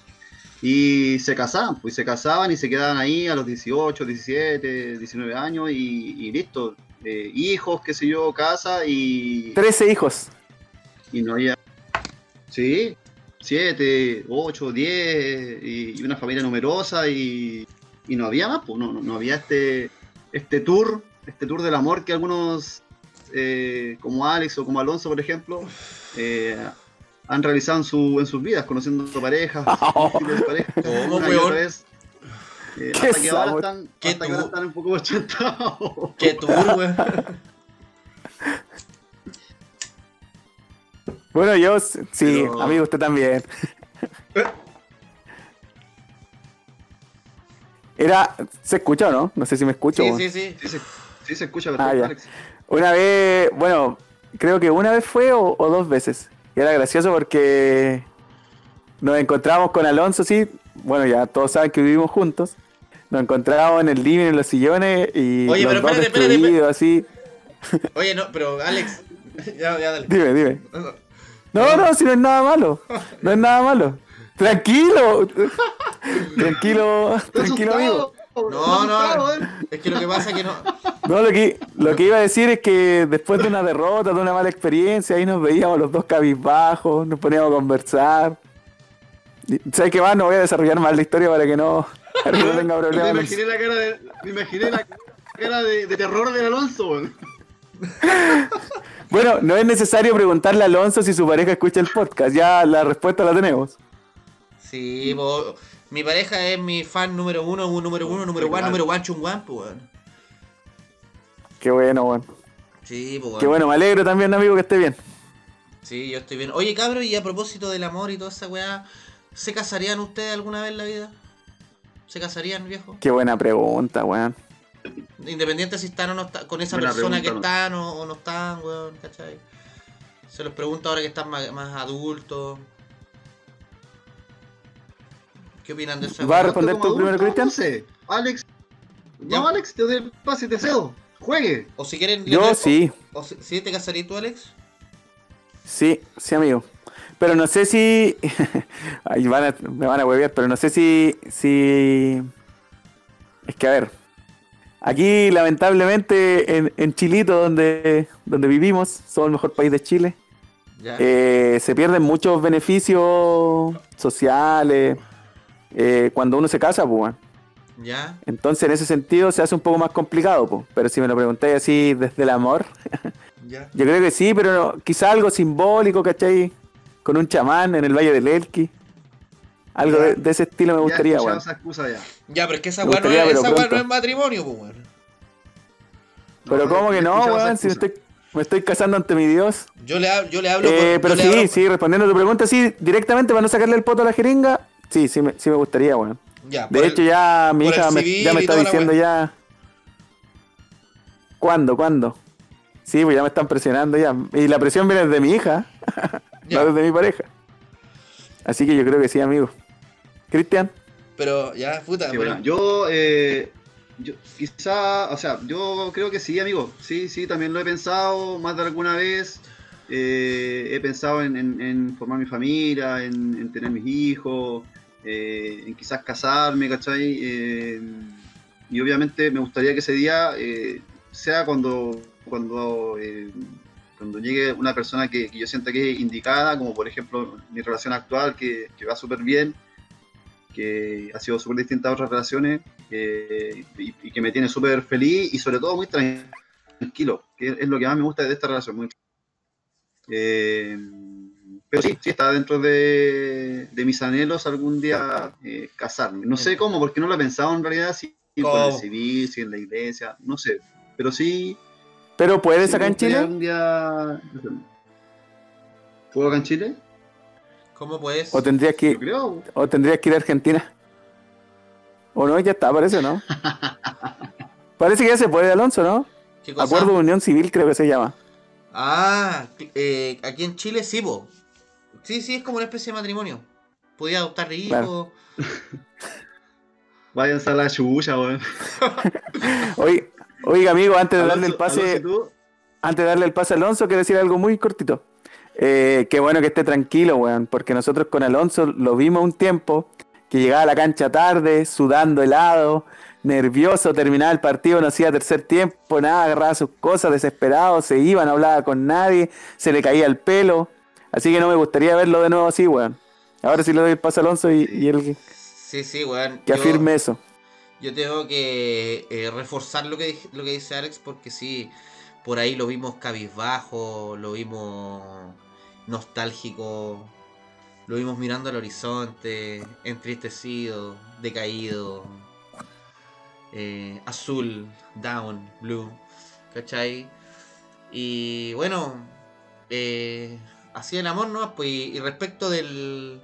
Y se casaban, pues se casaban y se quedaban ahí a los 18, 17, 19 años y listo. Eh, hijos, qué sé yo, casa y, Trece hijos. y no había. Sí, siete, ocho, diez y, y una familia numerosa y, y no había más, pues no, no, no había este, este tour, este tour del amor que algunos, eh, como Alex o como Alonso, por ejemplo, eh, han realizado en, su, en sus vidas, conociendo parejas, múltiples parejas, otra vez. Eh, Qué hasta que ahora están, Qué hasta que ahora tu- están un poco ochentados. Qué tour, weón. Bueno, yo sí, Pero- amigo, usted también. Era, ¿se escucha o no? No sé si me escucho. Sí, sí, sí. Sí se, sí se escucha Ah, perfecto, ya. Alex. Una vez, bueno, creo que una vez fue o, o dos veces. Y era gracioso porque nos encontramos con Alonso, sí. Bueno, ya todos saben que vivimos juntos. Nos encontrábamos en el living, en los sillones y Oye, los pero dos espérate, así. Oye, no, pero Alex. Ya, ya, dale. Dime, dime. No, no, si no es nada malo. No es nada malo. Tranquilo. Tranquilo, tranquilo, amigo. No, no. Es que lo que pasa es que no. No, lo que, lo que iba a decir es que después de una derrota, de una mala experiencia, ahí nos veíamos los dos cabizbajos, nos poníamos a conversar. ¿Sabes qué más? No voy a desarrollar más la historia para que no, no tenga Me imaginé la cara de, me imaginé la cara de, de terror del Alonso. weón. Bueno, no es necesario preguntarle a Alonso si su pareja escucha el podcast, ya la respuesta la tenemos. Sí, mi pareja es mi fan número uno, un número uno, número one, número one, chung one, pues, weón. Qué bueno, bueno. Sí, pues, Qué bueno, me alegro también, amigo, que esté bien. Sí, yo estoy bien. Oye, cabro, y a propósito del amor y toda esa weá, ¿se casarían ustedes alguna vez en la vida? ¿Se casarían, viejo? Qué buena pregunta, weón. Independiente si están o no están, con esa Buena persona que pregunta, están o, o no están, weón, ¿cachai? Se los pregunto ahora que están más, más adultos. ¿Qué opinan de esa Va a responder tú primero, adulto, Cristian? No sé. Alex. Ya. No, Alex, te doy el pase y te cedo. Juegue. O si quieren... Yo sí, O, si, ¿Sí te casarías tú, Alex? Sí, sí, amigo. Pero no sé si. Van a- me van a huevear, pero no sé si. si... Es que a ver. Aquí, lamentablemente, en, en Chilito, donde, donde vivimos, somos el mejor país de Chile, eh, se pierden muchos beneficios sociales eh, cuando uno se casa, pues. ya. Entonces, en ese sentido, se hace un poco más complicado, pues. Pero si me lo preguntáis así desde el amor, Ya. yo creo que sí, pero no- quizá algo simbólico, ¿cachai? Con un chamán en el Valle del Elqui. Algo de, de ese estilo me gustaría, weón. ya. Ya, pero es que esa weá no, es, no es matrimonio, pues, weón. Pero No, ¿cómo que no, weón? Si me estoy, me estoy casando ante mi Dios. Yo le, yo le hablo Eh, por- pero yo le sí, hablo- sí, respondiendo a tu pregunta, sí, directamente para no sacarle el poto a la jeringa, sí, sí me, sí me gustaría, weón. Ya, De hecho, el- ya mi hija me, ya me está diciendo ya. ¿Cuándo? ¿Cuándo? Sí, pues ya me están presionando ya. Y la presión viene de mi hija, no desde mi pareja. Así que yo creo que sí, amigo. Cristian, Pero ya, puta. Sí, pero- bueno, yo, eh, yo quizá, o sea, yo creo que sí, amigo. Sí, sí, también lo he pensado más de alguna vez. Eh, he pensado en, en- en formar mi familia, en, en tener mis hijos, eh, en quizás casarme, ¿cachai? Eh, y obviamente me gustaría que ese día eh, sea cuando, cuando, eh, cuando llegue una persona que, que yo sienta que es indicada, como por ejemplo mi relación actual, que, que va súper bien, que ha sido súper distinta a otras relaciones eh, y, y que me tiene súper feliz y sobre todo muy tran- tranquilo, que es lo que más me gusta de esta relación. muy- Eh, pero sí, sí está dentro de, de mis anhelos algún día eh, casarme. No sé cómo, porque no lo he pensado en realidad, si por el ¿Cómo? civil, si en la iglesia, no sé. Pero sí. ¿Pero puedes acá en Chile? día- ¿Puedo acá en Chile? ¿Cómo puedes? ¿O tendrías que, creo. o tendrías que ir a Argentina? ¿O no? Ya está, parece, ¿no? parece que ya se puede, Alonso, ¿no? Acuerdo de Unión Civil creo que se llama. Ah, eh, aquí en Chile sí, po. Sí, sí, es como una especie de matrimonio. Podía adoptar hijos. Claro. Váyanse a la chucha, weón. Oiga, oiga, amigo, antes de darle el pase, antes de darle el pase a Alonso, quiero decir algo muy cortito. Eh, qué bueno que esté tranquilo, weón, porque nosotros con Alonso lo vimos un tiempo, que llegaba a la cancha tarde, sudando helado, nervioso, terminaba el partido, no hacía tercer tiempo, nada, agarraba sus cosas, desesperado, se iba, no hablaba con nadie, se le caía el pelo. Así que no me gustaría verlo de nuevo así, weón. Ahora sí le doy el pase a Alonso y, y él que- Sí, sí, weón. que Yo- afirme eso. Yo tengo que eh, reforzar lo que, dice Alex porque sí, por ahí lo vimos cabizbajo, lo vimos nostálgico, lo vimos mirando al horizonte, entristecido, decaído, eh, azul, down, blue, ¿cachai? Y bueno, eh, así el amor, ¿no? Pues, y respecto del...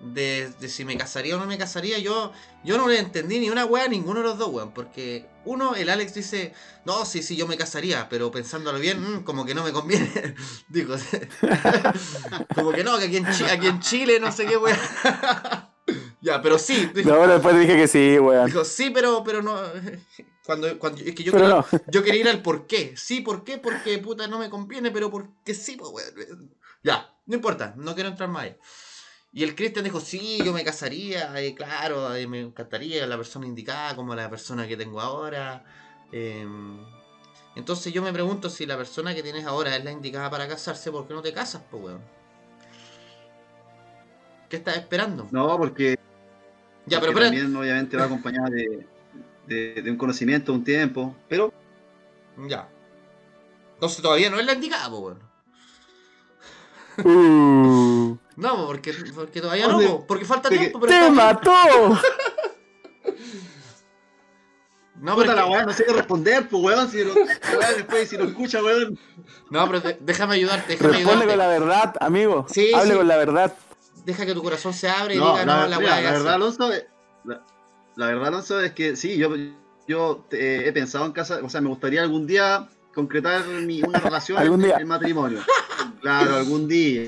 De, de si me casaría o no me casaría, yo yo no le entendí ni una wea a ninguno de los dos, weón. Porque uno, el Alex dice, no, sí, sí, yo me casaría, pero pensándolo bien, mm, como que no me conviene. Digo, como que no, que aquí en, Chi- aquí en Chile, no sé qué, weón. ya, pero sí. Dijo, No, después dije que sí, weón. dijo, sí, pero, pero no. Cuando, cuando, es que yo Pero quería, no. yo quería ir al por qué. Sí, ¿por qué? Porque puta no me conviene, pero porque sí, pues, weón. Ya, no importa, no quiero entrar más allá. Y el Cristian dijo, sí, yo me casaría, eh, claro, eh, me encantaría la persona indicada como la persona que tengo ahora. eh, entonces yo me pregunto si la persona que tienes ahora es la indicada para casarse, ¿por qué no te casas, pues, weón? ¿Qué estás esperando? No, porque, ya, pero porque espera. también obviamente va acompañada de, de- de un conocimiento, un tiempo. Pero Ya. Entonces todavía no es la indicada, pues, weón. Uh, No, porque, porque todavía no, porque falta tiempo. Pero ¡Te está- mató! No, puta la weá, no sé qué responder, pues weón, si lo, weón, después si lo escucha, weón. no, pero déjame ayudarte, déjame Responde ayudarte. con la verdad, amigo. Sí, Hable sí. con la verdad. Deja que tu corazón se abra y No, diga, la, no, la weá la es verdad, así". Alonso, eh, la, la verdad, Alonso, es que sí, yo, yo eh, he pensado en casa, o sea, me gustaría algún día concretar mi- una relación Algún en, día. en matrimonio. Claro, algún día.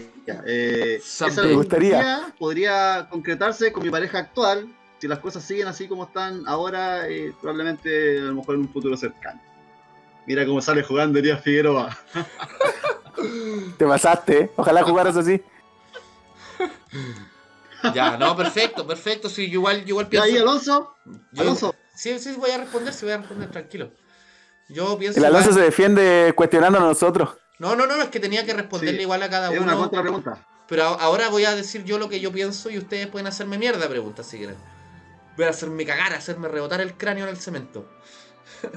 Eh, Me gustaría. día podría concretarse con mi pareja actual. Si las cosas siguen así como están ahora, eh, probablemente a lo mejor en un futuro cercano. Mira cómo sale jugando Elías Figueroa. Te pasaste, ¿eh? Ojalá jugaras así. Ya, no, perfecto, perfecto. Sí, yo igual, yo igual ¿Y pienso. ahí, Alonso? yo- Alonso. Sí, sí, voy a responder, sí, voy a responder, tranquilo. Yo pienso. El Alonso se defiende cuestionando a nosotros. No, no, no, es que tenía que responderle Sí, igual a cada Es una uno. contrapregunta. Pero ahora voy a decir yo lo que yo pienso y ustedes pueden hacerme mierda preguntas si quieren. Voy a hacerme cagar, hacerme rebotar el cráneo en el cemento.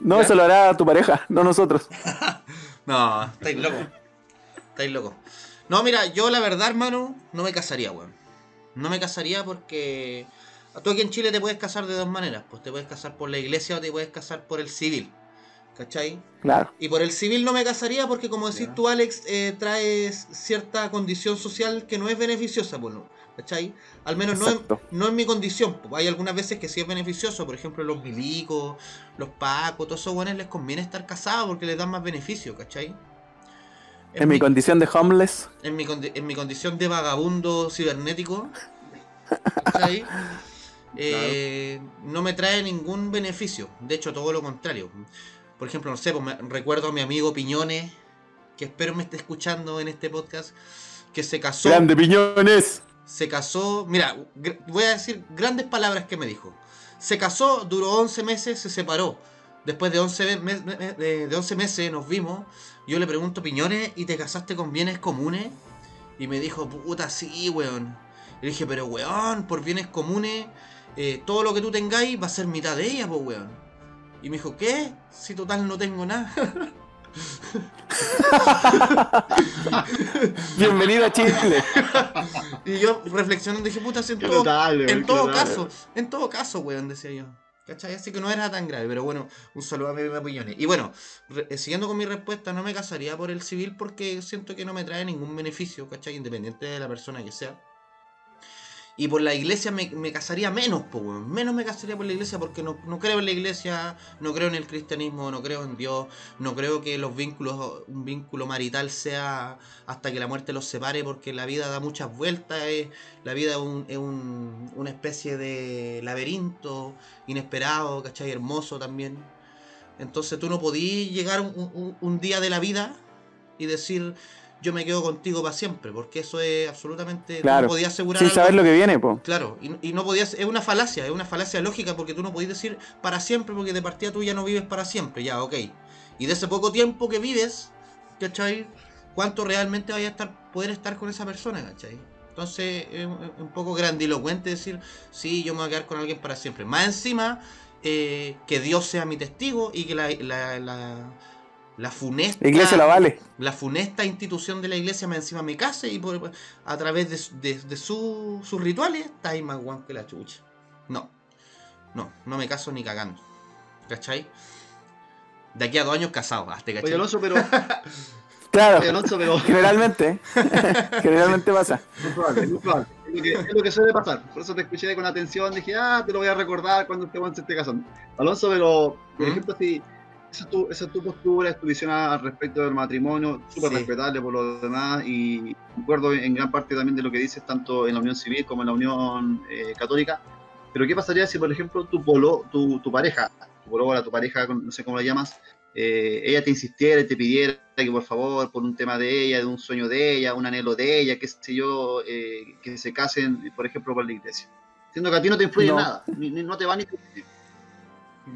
No, ¿Ya? eso lo hará tu pareja, no nosotros. No, estáis locos. Estáis locos. No, mira, yo la verdad, hermano, no me casaría, weón. No me casaría porque. Tú aquí en Chile te puedes casar de dos maneras. Pues te puedes casar por la iglesia o te puedes casar por el civil. ¿Cachai? Claro. Y por el civil no me casaría porque, como decís tú, Alex, eh, traes cierta condición social que no es beneficiosa, pues no. ¿Cachai? Al menos no en, no en mi condición. pues. Hay algunas veces que sí es beneficioso. Por ejemplo, los milicos, los pacos, todos esos buenos les conviene estar casados porque les dan más beneficio, ¿cachai? En mi condición de homeless, en mi, condi- en mi condición de vagabundo cibernético, ¿cachai? Eh, no me trae ningún beneficio. De hecho, todo lo contrario. Por ejemplo, no sé, pues me- recuerdo a mi amigo Piñones, que espero me esté escuchando en este podcast, que se casó. Grande piñones. Se casó. Mira, voy a decir grandes palabras que me dijo. Se casó, duró 11 meses, se separó. Después de 11, me- me- me- de de 11 meses nos vimos. Yo le pregunto, Piñones, ¿y te casaste con bienes comunes? Y me dijo, puta, sí, weón. Y le dije, pero weón, por bienes comunes, eh, todo lo que tú tengáis va a ser mitad de ella, pues weón. Y me dijo, ¿qué? Si total no tengo nada. Bienvenido a Chile. y yo reflexionando dije, puta, si en todo, en todo caso, en todo caso, weón, decía yo. ¿Cachai? Así que no era tan grave, pero bueno, un saludo a mi amigo Piñones. Y bueno, re- eh, siguiendo con mi respuesta, no me casaría por el civil porque siento que no me trae ningún beneficio, ¿cachai? Independiente de la persona que sea. Y por la iglesia me, casaría menos, weón. Menos me casaría por la iglesia porque no, no creo en la iglesia, no creo en el cristianismo, no creo en Dios, no creo que los vínculos, un vínculo marital sea hasta que la muerte los separe porque la vida da muchas vueltas, es- la vida es, un- es un- una especie de laberinto inesperado, ¿cachai? Hermoso también. Entonces tú no podías llegar un día de la vida y decir yo me quedo contigo para siempre, porque eso es absolutamente... Claro. no podías asegurar Sin algo- saber lo que viene, po. Claro, y, y no podías, es una falacia, es una falacia lógica porque tú no podías decir para siempre porque de partida tú ya no vives para siempre, ya, ok. Y de ese poco tiempo que vives, ¿cachai? ¿Cuánto realmente vaya a estar, poder estar con esa persona, ¿cachai? Entonces es un- es un poco grandilocuente decir, sí, yo me voy a quedar con alguien para siempre. Más encima, eh, que Dios sea mi testigo y que la, la, la, la funesta... La iglesia la vale. la funesta institución de la iglesia me encima me case y por, a través de, su- de- de su- sus rituales está ahí más guan que la chucha. No, no, no me caso ni cagando. ¿Cachai? De aquí a dos años casado, hasta ¿cachai? Oye, Alonso, pero. Claro. Oye, Alonso, pero. Generalmente. Generalmente pasa. Muy probable, muy probable. Es lo, que, es lo que suele pasar. Por eso te escuché con atención. Dije, ah, te lo voy a recordar cuando este weón se esté casando. Alonso, pero, por ¿Mm? ejemplo, si esa es, tu, esa es tu postura, es tu visión al respecto del matrimonio, súper Sí. respetable por lo demás. Y concuerdo en gran parte también de lo que dices, tanto en la unión civil como en la unión eh, católica. Pero, ¿qué pasaría si, por ejemplo, tu, polo, tu, tu pareja, tu polola, tu pareja, no sé cómo la llamas, eh, ella te insistiera y te pidiera que por favor, por un tema de ella, de un sueño de ella, un anhelo de ella, qué sé yo, eh, que se casen, por ejemplo, por la iglesia. Siendo que a ti no te influye No. nada, ni, ni- no te va ni te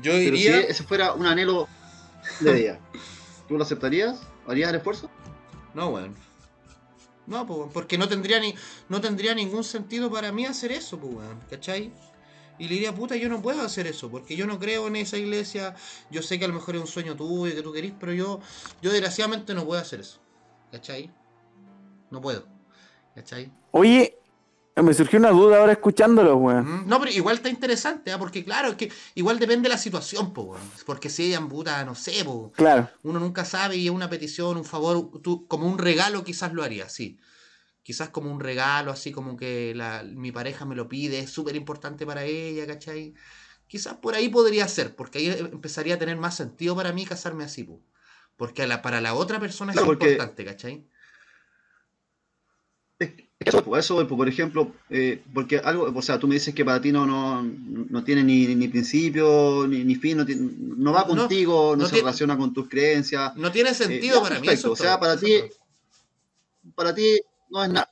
Yo Pero si diría... ese fuera un anhelo de ella, ¿tú lo aceptarías? ¿Harías el esfuerzo? No, weón. No, pues, weón, porque no tendría ni no tendría ningún sentido para mí hacer eso, pues, weón, ¿cachai? Y le diría, puta, yo no puedo hacer eso, porque yo no creo en esa iglesia, yo sé que a lo mejor es un sueño tuyo, que tú querís, pero yo, yo desgraciadamente no puedo hacer eso, ¿cachai? No puedo, ¿cachai? Oye, me surgió una duda ahora escuchándolo, weón. Mm, No, pero igual está interesante, ¿ah? porque claro, es que igual depende de la situación, pues, weón. Porque si ella, puta, no sé, Claro. uno nunca sabe y es una petición, un favor, tú, como un regalo quizás lo haría, sí. Quizás como un regalo, así como que la, mi pareja me lo pide, es súper importante para ella, ¿cachai? Quizás por ahí podría ser, porque ahí empezaría a tener más sentido para mí casarme así, po. porque a la, para la otra persona es porque- importante, ¿cachai? Eso, pues, eso, pues, por ejemplo, eh, porque algo, o sea, tú me dices que para ti no, no, no tiene ni, ni principio, ni, ni fin, no, tiene- no va contigo, no, no se tiene- relaciona con tus creencias. No tiene Eh, sentido para mí. Eso o sea, todo, para ti-. Para ti no es nada.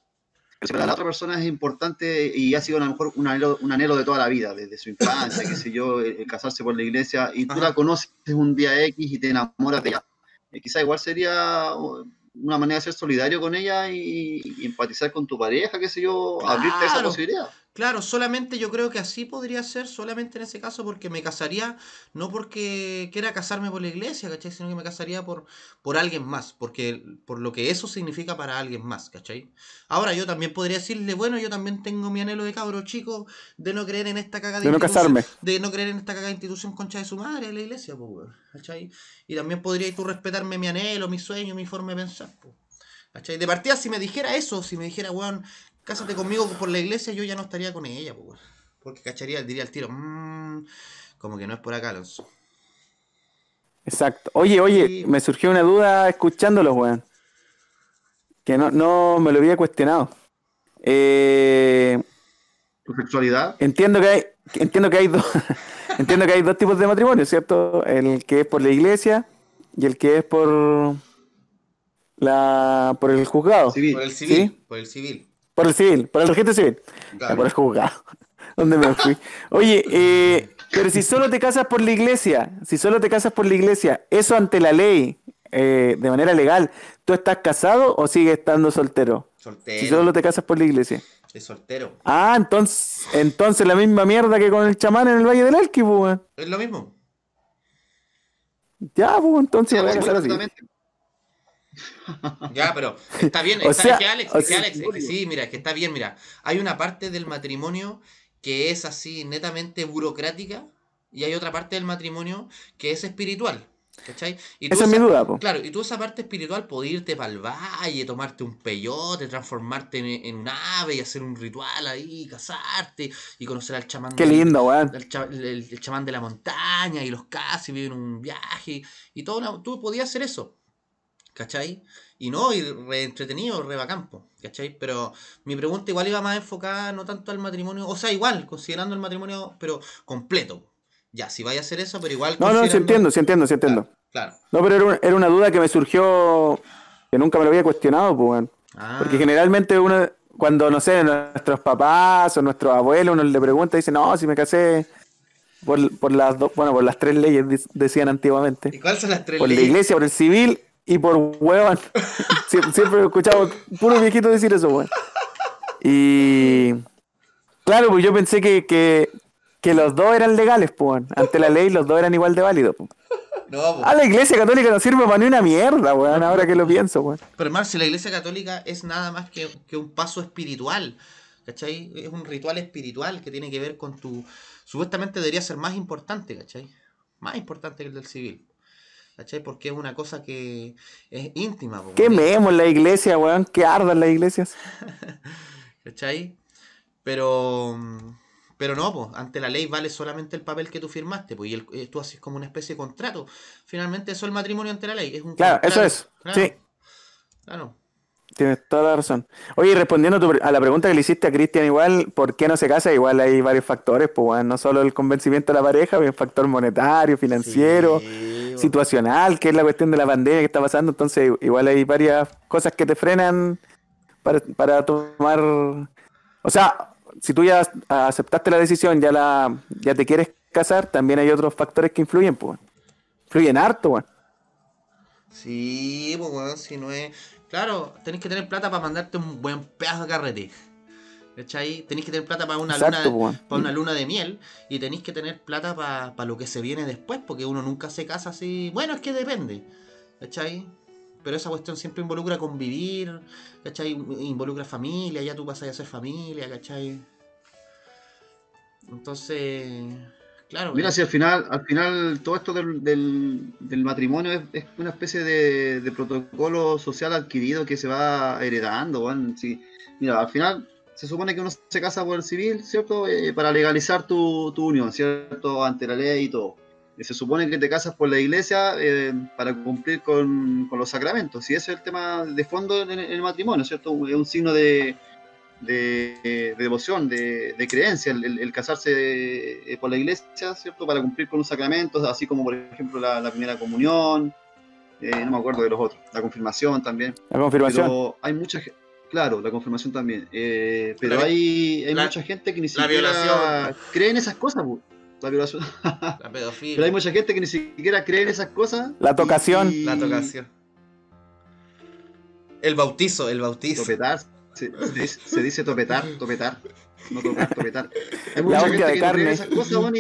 Para la otra persona es importante y ha sido a lo mejor un anhelo, un anhelo de toda la vida, desde su infancia, qué sé yo, el, el casarse por la iglesia, y tú Ajá. la conoces un día X y te enamoras de ella. Eh, quizá igual sería una manera de ser solidario con ella y, y empatizar con tu pareja, qué sé yo, abrirte esa posibilidad. Claro, solamente yo creo que así podría ser, solamente en ese caso, porque me casaría, no porque quiera casarme por la iglesia, ¿cachai? Sino que me casaría por, por alguien más, porque por lo que eso significa para alguien más, ¿cachai? Ahora yo también podría decirle, bueno, yo también tengo mi anhelo de cabro chico de no creer en esta cagada De no institución- casarme. de no creer en esta cagada institución concha de su madre, la iglesia, pues, ¿cachai? Y también podrías tú respetarme mi anhelo, mi sueño, mi forma de pensar, pues. ¿Cachai? De partida, si me dijera eso, si me dijera, weón, cásate conmigo por la iglesia, yo ya no estaría con ella, pues. Porque cacharía, diría al tiro, "Mm, como que no es por acá, Alonso. Exacto. Oye, oye, Sí. me surgió una duda escuchándolo, weón. Que no, no me lo había cuestionado. Eh, tu sexualidad. Entiendo que hay, entiendo que hay dos, entiendo que hay dos tipos de matrimonio, ¿cierto? El que es por la iglesia y el que es por la por el juzgado. Civil. Por el civil. ¿Sí? Por el civil. Por el civil, por el registro civil. Claro. Por el juzgado. ¿Dónde me fui? Oye, eh, pero si solo te casas por la iglesia, si solo te casas por la iglesia, eso ante la ley, eh, de manera legal, ¿tú estás casado o sigues estando soltero? Soltero. Si solo te casas por la iglesia. Es soltero. Ah, entonces, entonces la misma mierda que con el chamán en el Valle del Elqui, pues. Es lo mismo. Ya, pues, entonces Sí, voy a sí, casar así. Ya, pero está bien. O está, sea, es que Alex, o es que sea- Alex, es que sí, mira, es que está bien, mira. Hay una parte del matrimonio que es así netamente burocrática y hay otra parte del matrimonio que es espiritual. ¿Cachai? Y tú Esa es mi duda, po. Claro, y tú esa parte espiritual podés irte para el valle, tomarte un peyote, transformarte en, en un ave y hacer un ritual ahí, casarte y conocer al chamán. Qué lindo, weón. el, cha- el- el chamán de la montaña y los casi viven un viaje y todo. una- tú podías hacer eso, ¿cachai? Y no, y re entretenido, re bacán, po, ¿cachai? Pero mi pregunta igual iba más enfocada no tanto al matrimonio, o sea, igual, considerando el matrimonio, pero completo. Ya, si vaya a hacer eso, pero igual. No, no, sí entiendo, sí entiendo, sí entiendo. Claro. No, pero era una, era una duda que me surgió que nunca me lo había cuestionado, pues, weón. Ah, Porque generalmente uno, cuando, no sé, nuestros papás o nuestros abuelos, uno le pregunta y dice, no, si me casé por, por las dos, bueno, por las tres leyes, decían antiguamente. ¿Y cuáles son las tres Por la leyes? iglesia, por el civil y por huevón. Sie- Siempre he escuchado puro viejito decir eso, weón. Y claro, pues yo pensé que, que, que los dos eran legales, pues, weón. ante la ley los dos eran igual de válidos. pues. No, po. Ah, la iglesia católica no sirve para ni una mierda, weón, ahora que lo pienso, weón. Pero hermano, si la iglesia católica es nada más que, que un paso espiritual, ¿cachai? Es un ritual espiritual que tiene que ver con tu... Supuestamente debería ser más importante, ¿cachai? Más importante que el del civil. ¿Cachai? Porque es una cosa que es íntima. po, weón. Quememos la iglesia, weón, que ardan las iglesias. ¿Cachai? Pero... Pero no, pues, ante la ley vale solamente el papel que tú firmaste, pues, y el- eh, tú haces como una especie de contrato. Finalmente eso es el matrimonio ante la ley. Es un Claro, eso es. Claro, Sí, Claro. tienes toda la razón. Oye, respondiendo a, tu pre- a la pregunta que le hiciste a Cristian, igual, ¿por qué no se casa? Igual hay varios factores, pues, weón, no solo el convencimiento de la pareja, hay un factor monetario, financiero, Sí, situacional, que es la cuestión de la pandemia que está pasando, entonces igual hay varias cosas que te frenan para, para tomar... O sea, si tú ya aceptaste la decisión, ya la ya te quieres casar, también hay otros factores que influyen, pues. Influyen harto, weón. Sí, pues weón, si no es. Claro, tenéis que tener plata para mandarte un buen pedazo de carrete. ¿Cachai? Tenéis que tener plata para una, Exacto, luna, para una luna de miel y tenéis que tener plata para lo que se viene después, porque uno nunca se casa así. Bueno, es que depende. ¿Cachai? Pero esa cuestión siempre involucra convivir, ¿cachai? Involucra familia, ya tú vas a hacer familia, ¿cachai? Entonces, claro. Mira, si al final, al final todo esto del, del- del matrimonio es, es una especie de, de protocolo social adquirido que se va heredando, weón. Sí, mira, al final se supone que uno se casa por el civil, ¿cierto? Eh, para legalizar tu, tu unión, ¿cierto? Ante la ley y todo. Y se supone que te casas por la iglesia eh, para cumplir con, con los sacramentos. Y ese es el tema de fondo en el, matrimonio, ¿cierto? Es un signo de, de, de devoción, de, de creencia, el, casarse eh, por la iglesia, ¿cierto? Para cumplir con los sacramentos, así como por ejemplo la, la primera comunión, eh, no me acuerdo de los otros, la confirmación también. La confirmación. Pero hay mucha gente, claro, la confirmación también, eh, pero La hay, hay la- mucha gente que ni la siquiera violación. cree en esas cosas, pu. la violación. la pedofilia. pero hay mucha gente que ni siquiera cree en esas cosas. La tocación. y- La tocación. El bautizo, el bautizo. Topetar, se, se dice, se dice topetar, topetar, no tocar, topetar. Hay La mucha gente hostia de que no cree en carne. esas cosas,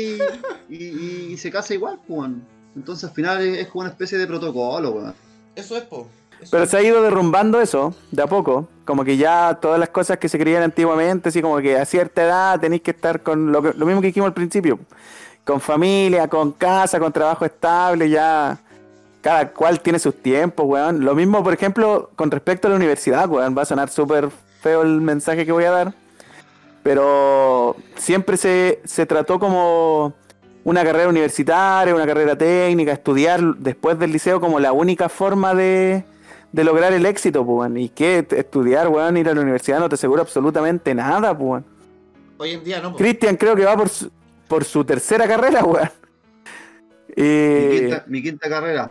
y, y- y se casa igual, pues. Entonces al final es, es como una especie de protocolo, weón. Eso es, po. Pero se ha ido derrumbando eso, de a poco. Como que ya todas las cosas que se creían antiguamente, así como que a cierta edad tenéis que estar con lo, que- lo mismo que dijimos al principio. Con familia, con casa, con trabajo estable, ya cada cual tiene sus tiempos, weón. Lo mismo, por ejemplo, con respecto a la universidad, weón. Va a sonar súper feo el mensaje que voy a dar. Pero siempre se, se trató como una carrera universitaria, una carrera técnica, estudiar después del liceo como la única forma de, de lograr el éxito, pues. Y que estudiar, weón, ir a la universidad no te asegura absolutamente nada, weón. Hoy en día no. po. Cristian creo que va por su, por su tercera carrera, weón. Mi Eh, quinta, mi quinta carrera.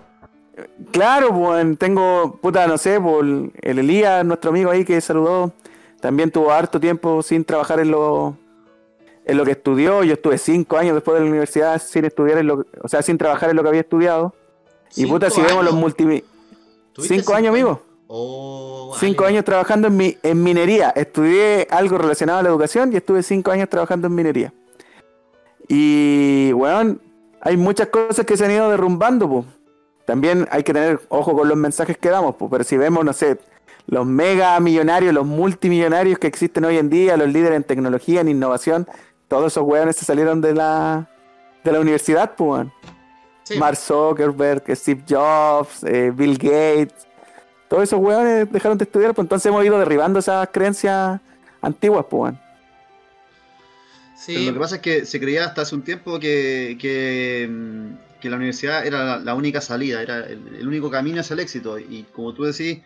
Claro, pues tengo, puta, no sé, por el Elías, nuestro amigo ahí que saludó, también tuvo harto tiempo sin trabajar en lo, en lo que estudió. Yo estuve cinco años después de la universidad sin estudiar, en lo, o sea, sin trabajar en lo que había estudiado. Y puta, si vemos los multi... ¿Tuviste Cinco años, amigo. Oh, Cinco vale. años trabajando en, mi, en minería. Estudié algo relacionado a la educación y estuve cinco años trabajando en minería. Y, weón, hay muchas cosas que se han ido derrumbando, pues. También hay que tener ojo con los mensajes que damos, pues. Pero si vemos, no sé, los mega millonarios, los multimillonarios que existen hoy en día, los líderes en tecnología, en innovación, todos esos weones se salieron de la, de la universidad, pues, weón. Sí. Mark Zuckerberg, Steve Jobs, eh, Bill Gates. Todos esos hueones dejaron de estudiar, pues entonces hemos ido derribando esas creencias antiguas, pues. weón. Sí, Pero lo que pasa es que se creía hasta hace un tiempo que, que, mm, que la universidad era la, la única salida, era el, el único camino hacia el éxito. Y como tú decís,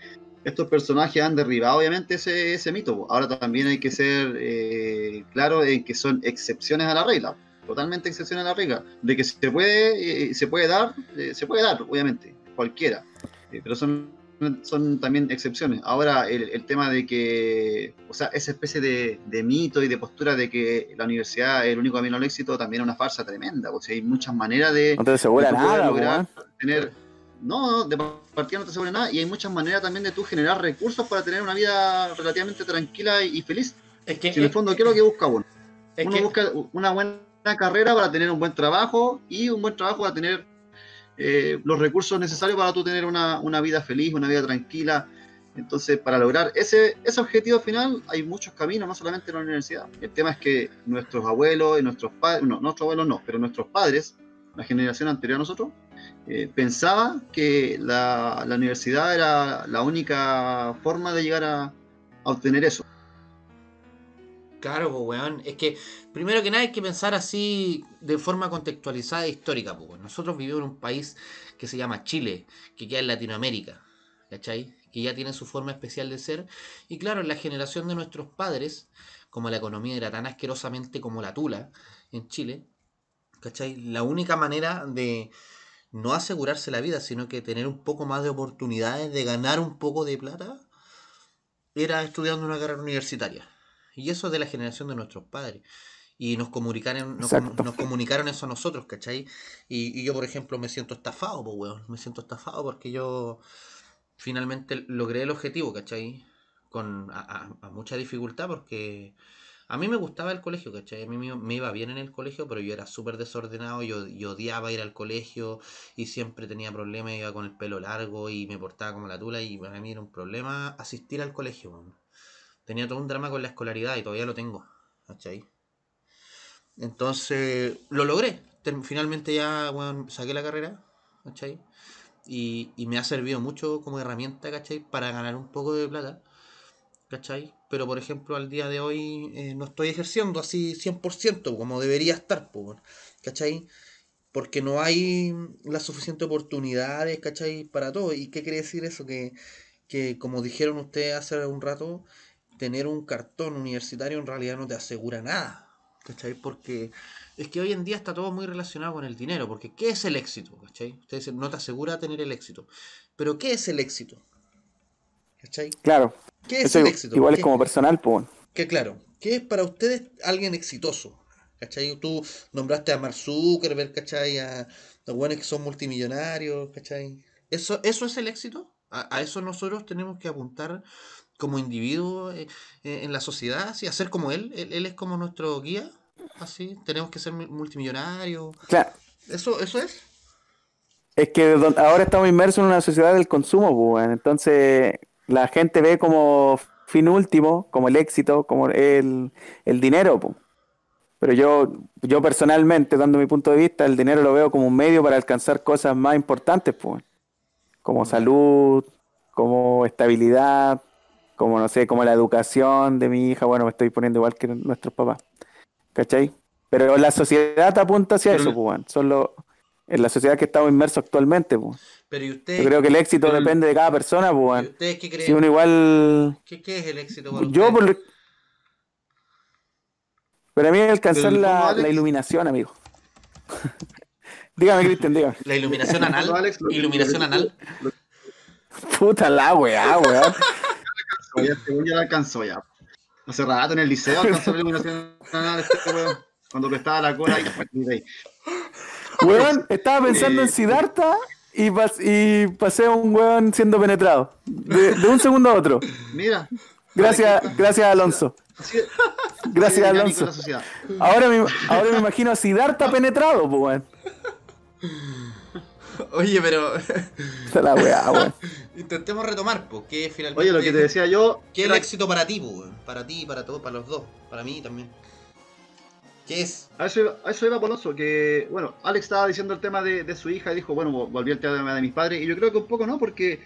estos personajes han derribado obviamente ese, ese mito. Ahora también hay que ser eh, claro en que son excepciones a la regla, totalmente excepciones a la regla. De que se puede, eh, se puede dar, eh, se puede dar, obviamente, cualquiera. Eh, pero son son también excepciones. Ahora, el, el tema de que, o sea, esa especie de, de mito y de postura de que la universidad es el único camino al éxito también es una farsa tremenda, porque hay muchas maneras de, No te asegura de nada, lograr weón. tener. No, no, de partida no te asegura nada, y hay muchas maneras también de tú generar recursos para tener una vida relativamente tranquila y, y feliz. es que, Si en el fondo, ¿qué es lo que busca uno? es Uno que- busca una buena carrera para tener un buen trabajo y un buen trabajo para tener eh, los recursos necesarios para tú tener una, una vida feliz, una vida tranquila. Entonces, para lograr ese, ese objetivo final, hay muchos caminos, no solamente en la universidad. El tema es que nuestros abuelos y nuestros padres, no, nuestros abuelos no, pero nuestros padres, la generación anterior a nosotros, eh, pensaba que la, la universidad era la única forma de llegar a, a obtener eso. Claro, pues, weón. Es que, primero que nada, hay que pensar así de forma contextualizada e histórica, pues. Nosotros vivimos en un país que se llama Chile, que queda en Latinoamérica, ¿cachai? Que ya tiene su forma especial de ser. Y claro, la generación de nuestros padres, como la economía era tan asquerosamente como la tula en Chile, ¿cachai? La única manera de no asegurarse la vida, sino que tener un poco más de oportunidades de ganar un poco de plata, era estudiando una carrera universitaria. Y eso es de la generación de nuestros padres. Y nos comunicaron, nos, comunicaron eso a nosotros, ¿cachai? Y, y yo, por ejemplo, me siento estafado, pues, weón. Me siento estafado porque yo finalmente logré el objetivo, ¿cachai? Con, a, a- a mucha dificultad porque a mí me gustaba el colegio, ¿cachai? A mí me, iba bien en el colegio, pero yo era súper desordenado, yo, yo odiaba ir al colegio y siempre tenía problemas, iba con el pelo largo y me portaba como la tula y para mí era un problema asistir al colegio, weón. Tenía todo un drama con la escolaridad y todavía lo tengo, ¿cachai? Entonces, lo logré. Finalmente ya, saqué la carrera, ¿cachai? Y, y me ha servido mucho como herramienta, ¿cachai? Para ganar un poco de plata, ¿cachai? Pero, por ejemplo, al día de hoy eh, no estoy ejerciendo así 100% como debería estar, ¿cachai? Porque no hay las suficientes oportunidades, ¿cachai? Para todo. ¿Y qué quiere decir eso? Que, que como dijeron ustedes hace un rato, tener un cartón universitario en realidad no te asegura nada. ¿Cachai? Porque es que hoy en día está todo muy relacionado con el dinero. Porque ¿qué es el éxito? ¿Cachai? Ustedes dicen, no te asegura tener el éxito. Pero ¿qué es el éxito? ¿Cachai? Claro, ¿Qué es eso el éxito? igual es ¿Qué- como personal, pues. que claro, ¿qué es para ustedes alguien exitoso? ¿Cachai? Tú nombraste a Mark Zuckerberg, ¿cachai? A los buenos que son multimillonarios, ¿cachai? ¿Eso, eso es el éxito? ¿A, a eso nosotros tenemos que apuntar como individuos eh, eh, en la sociedad? ¿sí? ¿Hacer como él? él? él es como nuestro guía? ¿Así? ¿Tenemos que ser mu- multimillonarios? Claro, ¿Eso, eso es? es que ahora estamos inmersos en una sociedad del consumo, pues, entonces la gente ve como fin último, como el éxito, como el, el dinero, pues. Pero yo, yo personalmente, dando mi punto de vista, el dinero lo veo como un medio para alcanzar cosas más importantes, pues. Como salud, como estabilidad, como no sé, como la educación de mi hija. Bueno, me estoy poniendo igual que nuestros papás. ¿Cachai? Pero la sociedad apunta hacia Pero- eso, pues, weón. Son los- en la sociedad que estamos inmersos actualmente, pues. Pero ¿y Yo ustedes, creo que el éxito pero- depende de cada persona, pues, ¿y weón. ustedes qué creen? Si uno igual. ¿Qué, qué es el éxito para Yo, ustedes? por, Para mí es alcanzar Pero la, iluminación, amigo. dígame, Cristian, dígame. La iluminación anal. Alex, lo- Iluminación lo- anal. Puta la weá, weón. Ya, ya la alcanzó ya. Hace rato en el liceo alcanzó la iluminación este weón. Cuando prestaba la cola y ahí. Weón, estaba pensando en Siddhartha y, pas- y pasé a un weón siendo penetrado. De, de un segundo a otro. Mira. Gracias, gracias Alonso. Gracias Alonso. Ahora me, ahora me imagino a Siddhartha penetrado, pues weón. Oye, pero la weá, weón. intentemos retomar, pues, ¿qué es finalmente? Oye, lo que te decía yo. ¿Qué es el éxito para ti, pues, weón? Para ti, para todos, para los dos. Para mí también. ¿Qué es? A eso, iba, a eso iba Poloso, que, bueno, Alex estaba diciendo el tema de, de su hija y dijo, bueno, volví al tema de mis padres, y yo creo que un poco no, porque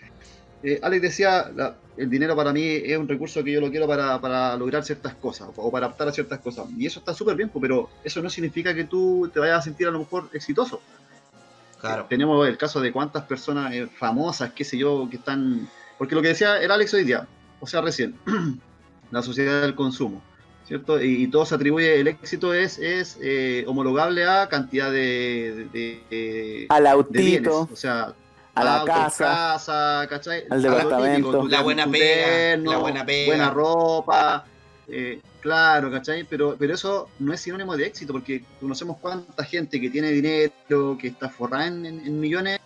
eh, Alex decía, la- el dinero para mí es un recurso que yo lo quiero para, para lograr ciertas cosas, o para optar a ciertas cosas, y eso está súper bien, pues, pero eso no significa que tú te vayas a sentir a lo mejor exitoso. Claro. Tenemos el caso de cuántas personas eh, famosas, qué sé yo, que están... Porque lo que decía el Alex hoy día, o sea, recién, la sociedad del consumo, ¿cierto? Y, y todo se atribuye, el éxito es, es eh, homologable a cantidad de, de, de- Al de bienes, autito, o sea, a la autos, casa. casa, ¿cachai? al departamento. La buena pega, terno, la buena pega. Buena ropa, eh, claro, ¿cachai? Pero, pero eso no es sinónimo de éxito, porque conocemos cuánta gente que tiene dinero, que está forrada en, en- en millones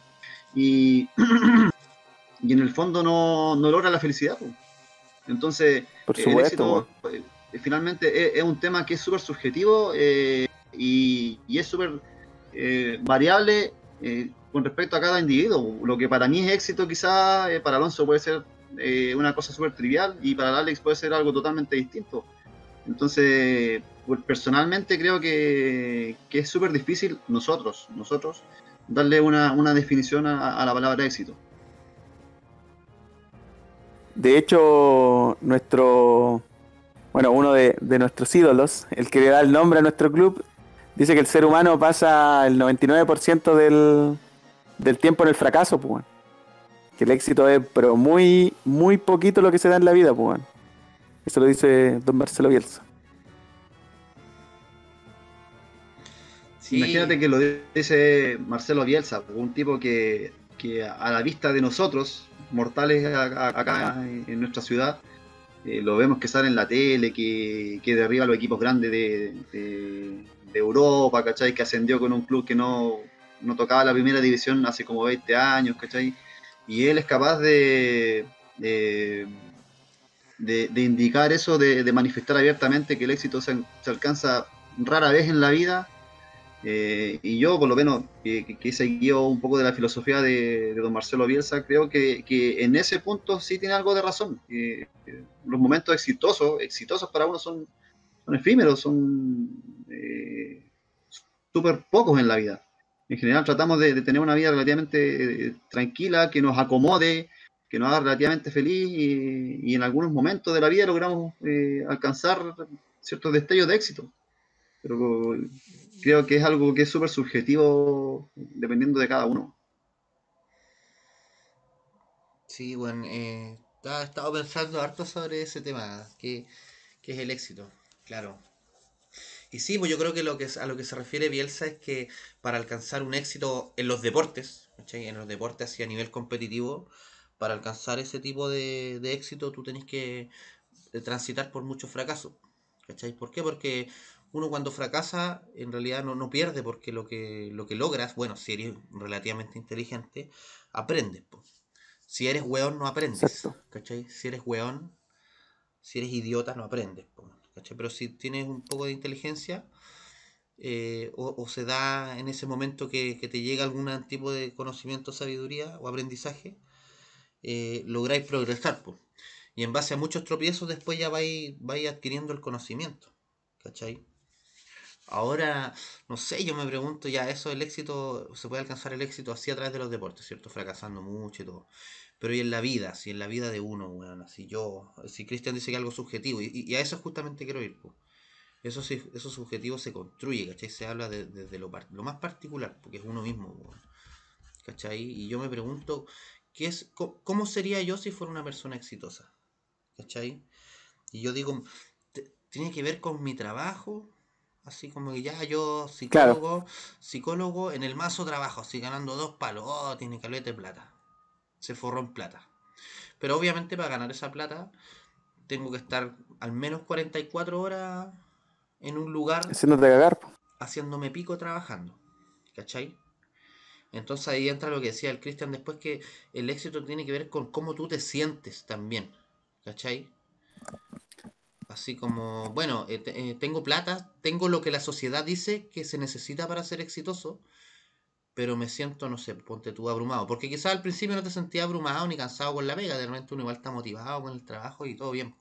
y, y en el fondo no, no logra la felicidad. Entonces, Por el éxito eh, finalmente es, es un tema que es súper subjetivo eh, y, y es súper eh, variable eh, con respecto a cada individuo. Lo que para mí es éxito quizá eh, para Alonso puede ser eh, una cosa súper trivial y para Alex puede ser algo totalmente distinto. Entonces, personalmente creo que, que es súper difícil nosotros, nosotros, darle una, una definición a, a la palabra éxito. De hecho, nuestro, bueno, uno de, de nuestros ídolos, el que le da el nombre a nuestro club, dice que el ser humano pasa el 99% del, del tiempo en el fracaso, pues. Que el éxito es, pero muy, muy poquito lo que se da en la vida, pues. Eso lo dice don Marcelo Bielsa. Sí. Imagínate que lo dice Marcelo Bielsa, un tipo que, que a la vista de nosotros, mortales acá en nuestra ciudad, eh, lo vemos que sale en la tele, que, que derriba a los equipos grandes de, de- de Europa, ¿cachai? Que ascendió con un club que no, no tocaba la primera división hace como 20 años, ¿cachai? Y él es capaz de, de, indicar eso, de, manifestar abiertamente que el éxito se, alcanza rara vez en la vida eh, y yo, por lo menos, que, que- seguido un poco de la filosofía de, don Marcelo Bielsa, creo que, en ese punto sí tiene algo de razón. Eh, los momentos exitosos, exitosos para uno son, son efímeros, son eh, súper pocos en la vida. En general tratamos de, tener una vida relativamente eh, tranquila, que nos acomode, que nos haga relativamente feliz y, en algunos momentos de la vida logramos eh, alcanzar ciertos destellos de éxito. Pero creo que es algo que es súper subjetivo dependiendo de cada uno. Sí, bueno, eh, he estado pensando harto sobre ese tema, que, que es el éxito, claro. Y sí, pues yo creo que, lo que a lo que se refiere Bielsa es que para alcanzar un éxito en los deportes, ¿cachai? en los deportes así a nivel competitivo, para alcanzar ese tipo de, de éxito tú tenés que eh, transitar por muchos fracasos. ¿Cachai? ¿Por qué? Porque uno cuando fracasa en realidad no, no pierde porque lo que, lo que logras, bueno, si eres relativamente inteligente, aprendes. po. Si eres weón, no aprendes. ¿Cachai? Si eres weón, si eres idiota, no aprendes. po, ¿cachai? Pero si tienes un poco de inteligencia, eh, o, se da en ese momento que, te llega algún tipo de conocimiento, sabiduría o aprendizaje, eh, lográis progresar. po. Y en base a muchos tropiezos después ya vais, vais adquiriendo el conocimiento. ¿Cachai? Ahora, no sé, yo me pregunto ya, eso el éxito, se puede alcanzar el éxito así a través de los deportes, ¿cierto? Fracasando mucho y todo. Pero y en la vida, si en la vida de uno, weón, así yo, si Cristian dice que algo subjetivo, y, y a eso justamente quiero ir, po. Eso, eso subjetivo se construye, ¿cachai? Se habla de- desde lo, par- lo más particular, porque es uno mismo, weón. ¿Cachai? Y yo me pregunto, ¿qué es, ¿cómo sería yo si fuera una persona exitosa? ¿Cachai? Y yo digo, "Te- ¿tiene que ver con mi trabajo? Así como que ya yo, psicólogo, psicólogo, en el mazo trabajo, así ganando dos palos, oh, tiene caleta de plata. Se forró en plata. Pero obviamente para ganar esa plata, tengo que estar al menos 44 horas en un lugar Haciéndote cagar, po. haciéndome pico trabajando. ¿Cachai? Entonces ahí entra lo que decía el Cristian después que el éxito tiene que ver con cómo tú te sientes también. ¿Cachai? Así como, bueno, eh, eh, tengo plata, tengo lo que la sociedad dice que se necesita para ser exitoso, pero me siento, no sé, ponte tú abrumado. Porque quizás al principio no te sentías abrumado ni cansado con la pega, de repente uno igual está motivado con el trabajo y todo bien.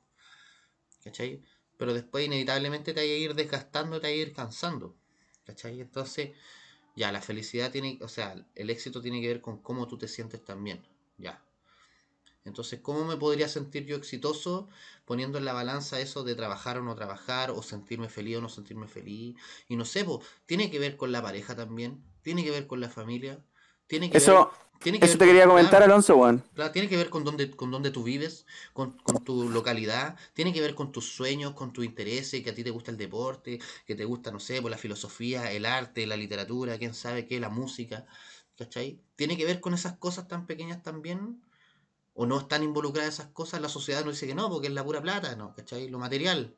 ¿Cachai? Pero después inevitablemente te va a ir desgastando, te va a ir cansando. ¿Cachai? Entonces, ya, la felicidad tiene, o sea, el éxito tiene que ver con cómo tú te sientes también. Ya. Entonces, ¿cómo me podría sentir yo exitoso poniendo en la balanza eso de trabajar o no trabajar, o sentirme feliz o no sentirme feliz? Y no sé, po, tiene que ver con la pareja también, tiene que ver con la familia, tiene que Eso, ver, tiene que eso ver te quería comentar, claro, Alonso, weón. Claro, tiene que ver con dónde, con dónde tú vives, con, con tu localidad, tiene que ver con tus sueños, con tus intereses, que a ti te gusta el deporte, que te gusta, no sé, por la filosofía, el arte, la literatura, quién sabe qué, la música, ¿cachai? Tiene que ver con esas cosas tan pequeñas también, o no están involucradas esas cosas, la sociedad nos dice que no, porque es la pura plata, ¿no? ¿cachai? Lo material,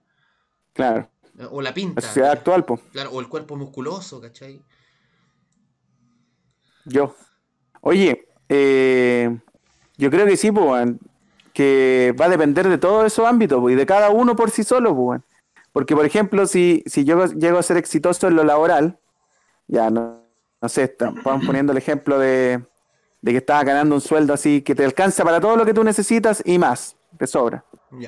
Claro, o la la pinta, sociedad ¿cachai? actual, po. Claro, o el cuerpo musculoso, ¿cachai? Yo. Oye, eh, yo creo que sí, pues, que va a depender de todos esos ámbitos y de cada uno por sí solo, pues. Porque, por ejemplo, si, si yo llego a ser exitoso en lo laboral, ya no, no sé, vamos poniendo el ejemplo de, de que estás ganando un sueldo así que te alcanza para todo lo que tú necesitas y más, te sobra.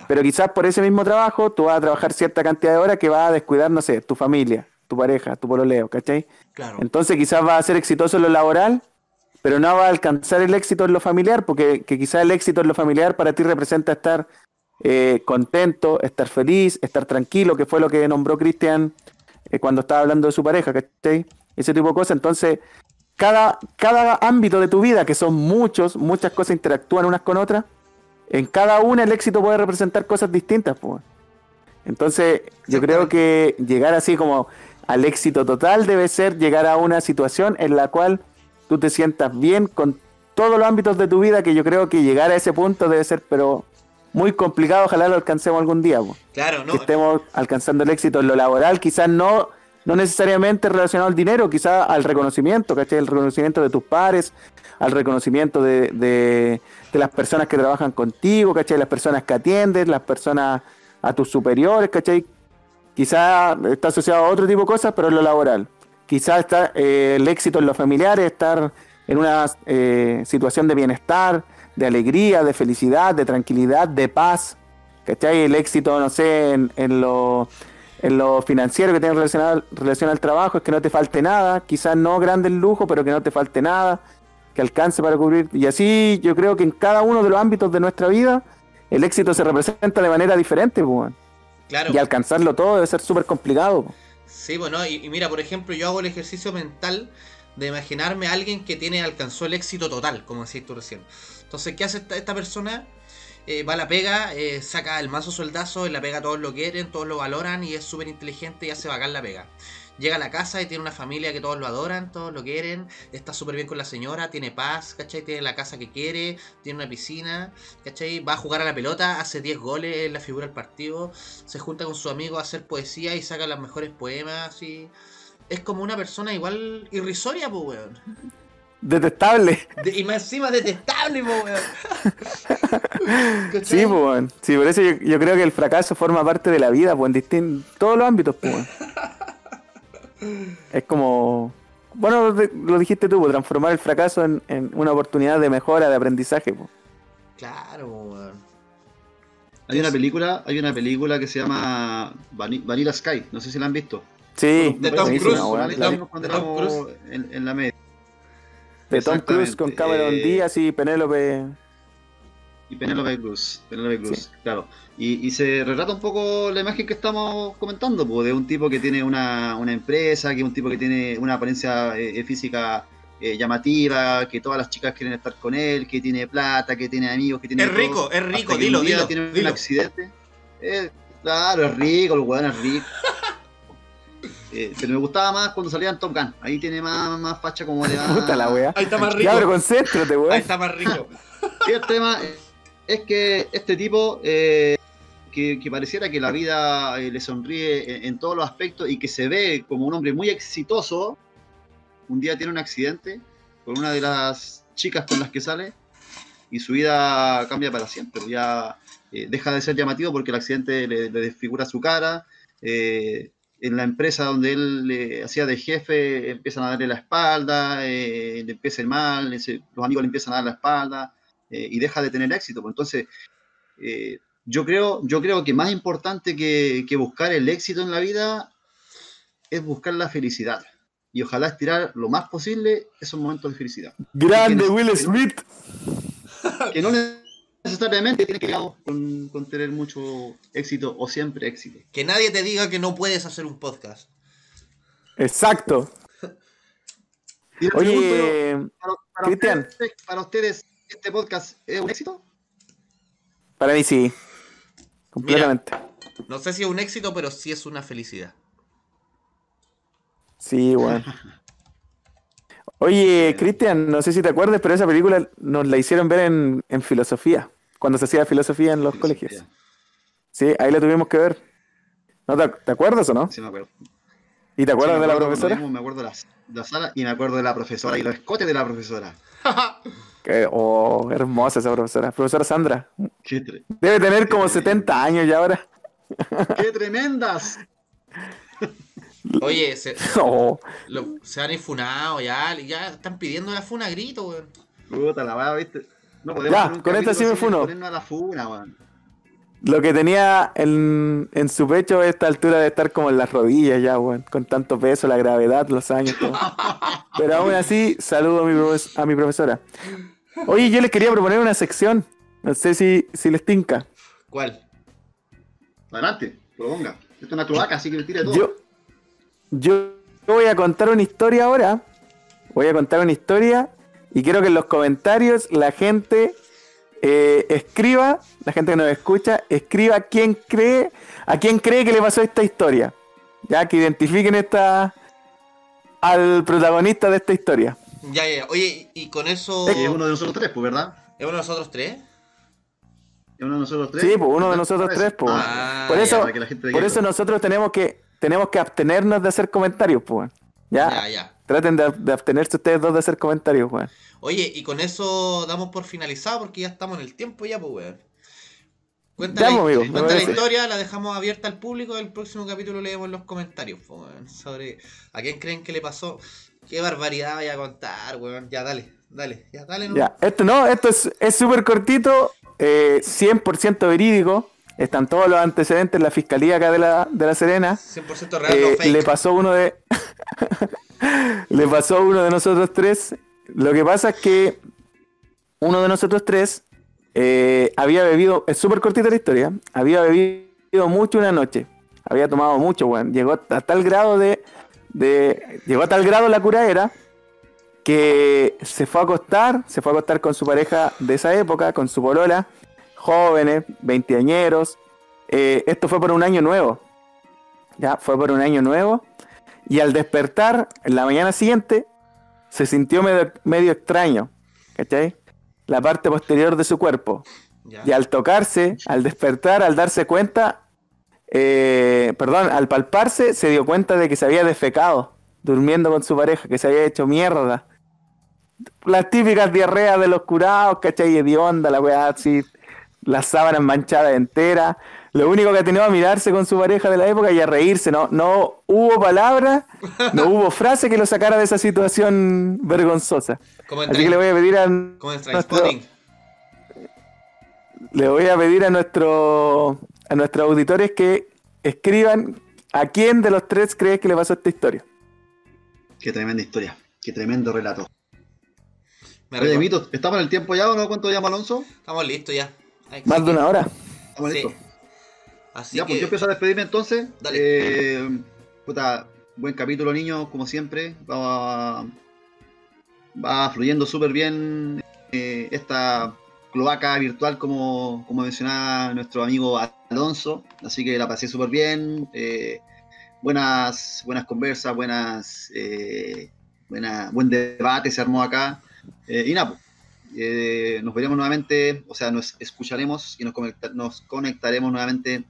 Pero quizás por ese mismo trabajo tú vas a trabajar cierta cantidad de horas que vas a descuidar, no sé, tu familia, tu pareja, tu pololeo, ¿cachai? claro. Entonces quizás va a ser exitoso en lo laboral, pero no va a alcanzar el éxito en lo familiar, porque que quizás el éxito en lo familiar para ti representa estar eh, contento, estar feliz, estar tranquilo, que fue lo que nombró Cristian eh, cuando estaba hablando de su pareja, ¿cachai? Ese tipo de cosas. Entonces, cada, cada ámbito de tu vida, que son muchos, muchas cosas interactúan unas con otras, en cada una el éxito puede representar cosas distintas, pues. Entonces, yo creo que llegar así como al éxito total debe ser llegar a una situación en la cual tú te sientas bien con todos los ámbitos de tu vida, que yo creo que llegar a ese punto debe ser, pero muy complicado, ojalá lo alcancemos algún día, po. Claro, no. que estemos alcanzando el éxito en lo laboral, quizás no, no necesariamente relacionado al dinero, quizás al reconocimiento, ¿cachai? El reconocimiento de tus pares, al reconocimiento de, de, de las personas que trabajan contigo, ¿cachai? Las personas que atiendes, las personas a tus superiores, ¿cachai? Quizás está asociado a otro tipo de cosas, pero en lo laboral. Quizás está eh, el éxito en lo familiar, estar en una eh, situación de bienestar, de alegría, de felicidad, de tranquilidad, de paz. ¿Cachai? El éxito, no sé, en, lo, en lo financiero que tiene relacionado, relación al trabajo es que no te falte nada, quizás no grande lujo, pero que no te falte nada, que alcance para cubrir. Y así yo creo que en cada uno de los ámbitos de nuestra vida el éxito se representa de manera diferente, pues. Claro. y alcanzarlo todo debe ser súper complicado. Sí, bueno, y, y mira, por ejemplo, yo hago el ejercicio mental de imaginarme a alguien que tiene, alcanzó el éxito total, como decís tú recién. Entonces, ¿qué hace esta, esta persona? Eh, va a la pega, eh, saca el mazo soldazo, en la pega todos lo quieren, todos lo valoran y es súper inteligente y hace bacán la pega. Llega a la casa y tiene una familia que todos lo adoran, todos lo quieren, está súper bien con la señora, tiene paz, ¿cachai? Tiene la casa que quiere, tiene una piscina, ¿cachai? Va a jugar a la pelota, hace 10 goles en la figura del partido, se junta con su amigo a hacer poesía y saca los mejores poemas y... Es como una persona igual irrisoria, pues, weón. Detestable. De- y más encima detestable, pues, weón. Sí, pues, weón. sí, por eso yo, yo creo que el fracaso forma parte de la vida, pues, en todos los ámbitos, pues. weón. Es como, bueno, lo dijiste tú, transformar el fracaso en, en una oportunidad de mejora, de aprendizaje, pues. Claro, weón. Hay una película, hay una película que se llama Vani- Vanilla Sky, no sé si la han visto. Sí, De Tom Cruise, cuando éramos en, en la media. De Tom Cruise con Cameron eh, Díaz y Penélope. Y Penélope Cruz, Penélope Cruz, claro. Y, y se retrata un poco la imagen que estamos comentando, pues, de un tipo que tiene una, una empresa, que es un tipo que tiene una apariencia eh, física eh, llamativa, que todas las chicas quieren estar con él, que tiene plata, que tiene amigos, que tiene Es todo, rico, es rico, dilo, un día dilo, tiene dilo. un accidente. Eh, claro, es rico, el weón es rico. Eh, pero me gustaba más cuando salía en Top Gun. Ahí tiene más, más facha como de. Puta la weá. Ahí está más rico. Ya, pero concéntrate, Ahí weón. está más rico. Y el tema es que este tipo, eh, que, que pareciera que la vida eh, le sonríe en, todos los aspectos y que se ve como un hombre muy exitoso, un día tiene un accidente con una de las chicas con las que sale y su vida cambia para siempre. Ya eh, deja de ser llamativo porque el accidente le, le desfigura su cara. en la empresa donde él hacía de jefe empiezan a darle la espalda, le empieza ir mal, los amigos le empiezan a dar la espalda eh, y deja de tener éxito. Pues entonces, eh, yo, creo, yo creo que más importante que, que buscar el éxito en la vida es buscar la felicidad. Y ojalá estirar lo más posible esos momentos de felicidad. Grande Will Smith. Que no necesariamente tiene que ver con, con tener mucho éxito o siempre éxito. Que nadie te diga que no puedes hacer un podcast. Exacto. Pregunto Oye, para, para Cristian. ustedes, para ustedes, ¿este podcast es un éxito? para mí sí. Completamente. No sé si es un éxito, pero sí es una felicidad. Sí, weón. Oye, Cristian, no sé si te acuerdas, pero esa película nos la hicieron ver en, en filosofía, cuando se hacía filosofía en los colegios. Sí, ahí la tuvimos que ver. ¿No te, te acuerdas o no? Sí, me acuerdo. ¿Y te acuerdas Sí, de la profesora? vimos, me acuerdo de la, la sala y me acuerdo de la profesora y los escotes de la profesora. Que- oh, hermosa esa profesora. Profesora Sandra. Qué, tre- Debe tener como 70 años ya ahora. qué tremendas. Oye, se, Oh, lo- se han infunado ya, ya están pidiendo la funa a grito, weón. Puta la weá, ¿viste? No podemos Ya, con esta sí me funo. ponernos a la funa, weón. Lo que tenía en, en su pecho a esta altura de estar como en las rodillas ya, weón. Con tanto peso, la gravedad, los años. todo. Pero aún así, saludo a mi, profes- a mi profesora. Oye, yo les quería proponer una sección. No sé si, si les tinca. ¿Cuál? Adelante, proponga. Esto es una cloaca, así que me tire todo. Yo, yo voy a contar una historia ahora. Voy a contar una historia y quiero que en los comentarios la gente eh, escriba, la gente que nos escucha, escriba quién cree, a quién cree que le pasó esta historia. Ya que identifiquen esta al protagonista de esta historia. Ya, ya, ya. Oye, y con eso. Es uno de nosotros tres, pues, ¿verdad? ¿Es uno de nosotros tres? Es uno de nosotros tres. Sí, pues uno de ¿Verdad? nosotros tres, pues. Ah, por eso, por eso nosotros tenemos que tenemos que abstenernos de hacer comentarios, pues. Ya, Ya, ya. Traten de, de abstenerse ustedes dos de hacer comentarios, weón. Oye, y con eso damos por finalizado porque ya estamos en el tiempo ya, pues, weón. Cuenta, Ya, la, pues, amigo, me cuenta la parece. historia, la dejamos abierta al público. El próximo capítulo leemos los comentarios, pues, weón, sobre a quién creen que le pasó. Qué barbaridad vaya a contar, weón. Ya, dale, dale, ya, dale. ¿no? Ya, esto no, esto es es súper cortito, eh, 100% verídico. Están todos los antecedentes en la fiscalía acá de la, de la Serena. 100% real, Eh, no fake. le pasó uno de. le pasó a uno de nosotros tres. Lo que pasa es que uno de nosotros tres eh, había bebido. Es súper cortita la historia. Había bebido mucho una noche. Había tomado mucho, weón. Llegó a tal grado de. llegó a tal grado la curadera que se fue a acostar. Se fue a acostar con su pareja de esa época, con su polola. Jóvenes, veinteañeros. Eh, esto fue por un año nuevo. Ya, fue por un año nuevo. Y al despertar, en la mañana siguiente, se sintió medio, medio extraño. ¿Cachai? La parte posterior de su cuerpo. Ya. Y al tocarse, al despertar, al darse cuenta, eh, perdón, al palparse, se dio cuenta de que se había defecado, durmiendo con su pareja, que se había hecho mierda. Las típicas diarreas de los curados, ¿cachai? Hedionda, la weá así, las sábanas manchadas enteras. Lo único que ha tenido a mirarse con su pareja de la época y a reírse, no, no hubo palabra, no hubo frase que lo sacara de esa situación vergonzosa. Como en, Así que le voy a pedir a, como en nuestro- le voy a pedir a nuestro a nuestros auditores que escriban a quién de los tres crees que le pasó esta historia. Qué tremenda historia. Qué tremendo relato. Me Oye, Mito, ¿estamos en el tiempo ya o no? ¿Cuánto llama Alonso? Estamos listos ya. Más de una hora. Estamos Sí. listos. Así Ya, que. pues yo empiezo a despedirme entonces. Dale. Eh, puta, buen capítulo, niños, como siempre. Va, va fluyendo súper bien eh, esta cloaca virtual, como, como mencionaba nuestro amigo Alonso. Así que la pasé súper bien. Eh, buenas, buenas conversas, buenas, eh, buena, buen debate se armó acá. Y nada, pues, eh, nos veremos nuevamente, o sea, nos escucharemos y nos, conecta- nos conectaremos nuevamente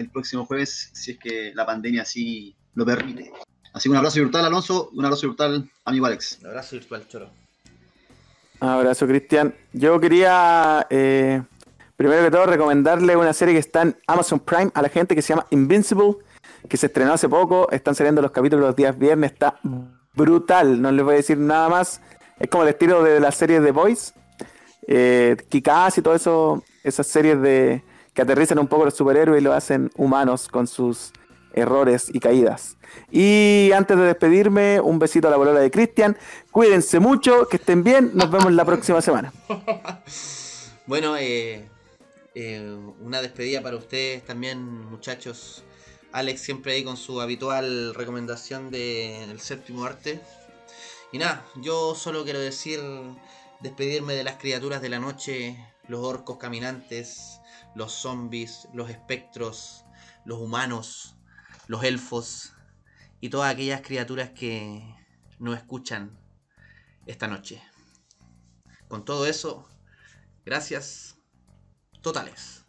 el próximo jueves, si es que la pandemia así lo permite. Así que un abrazo virtual, Alonso, un abrazo virtual, amigo Alex. Un abrazo virtual, choro. Abrazo, Cristian. Yo quería, eh, primero que todo, recomendarle una serie que está en Amazon Prime a la gente que se llama Invincible, que se estrenó hace poy Están saliendo los capítulos los días viernes. Está brutal, no les voy a decir nada más. Es como el estilo de la serie The Boys, eh, Kikaz y todo eso, esas series de que aterrizan un poco los superhéroes y lo hacen humanos con sus errores y caídas. Y antes de despedirme, un besito a la bolola de Cristian. Cuídense mucho, que estén bien. Nos vemos la próxima semana. Bueno, eh, eh, una despedida para ustedes también, muchachos. Alex siempre ahí con su habitual recomendación del séptimo arte. Y nada, yo solo quiero decir, despedirme de las criaturas de la noche, los orcos caminantes, los zombies, los espectros, los humanos, los elfos y todas aquellas criaturas que no escuchan esta noche. Con todo eso, gracias totales.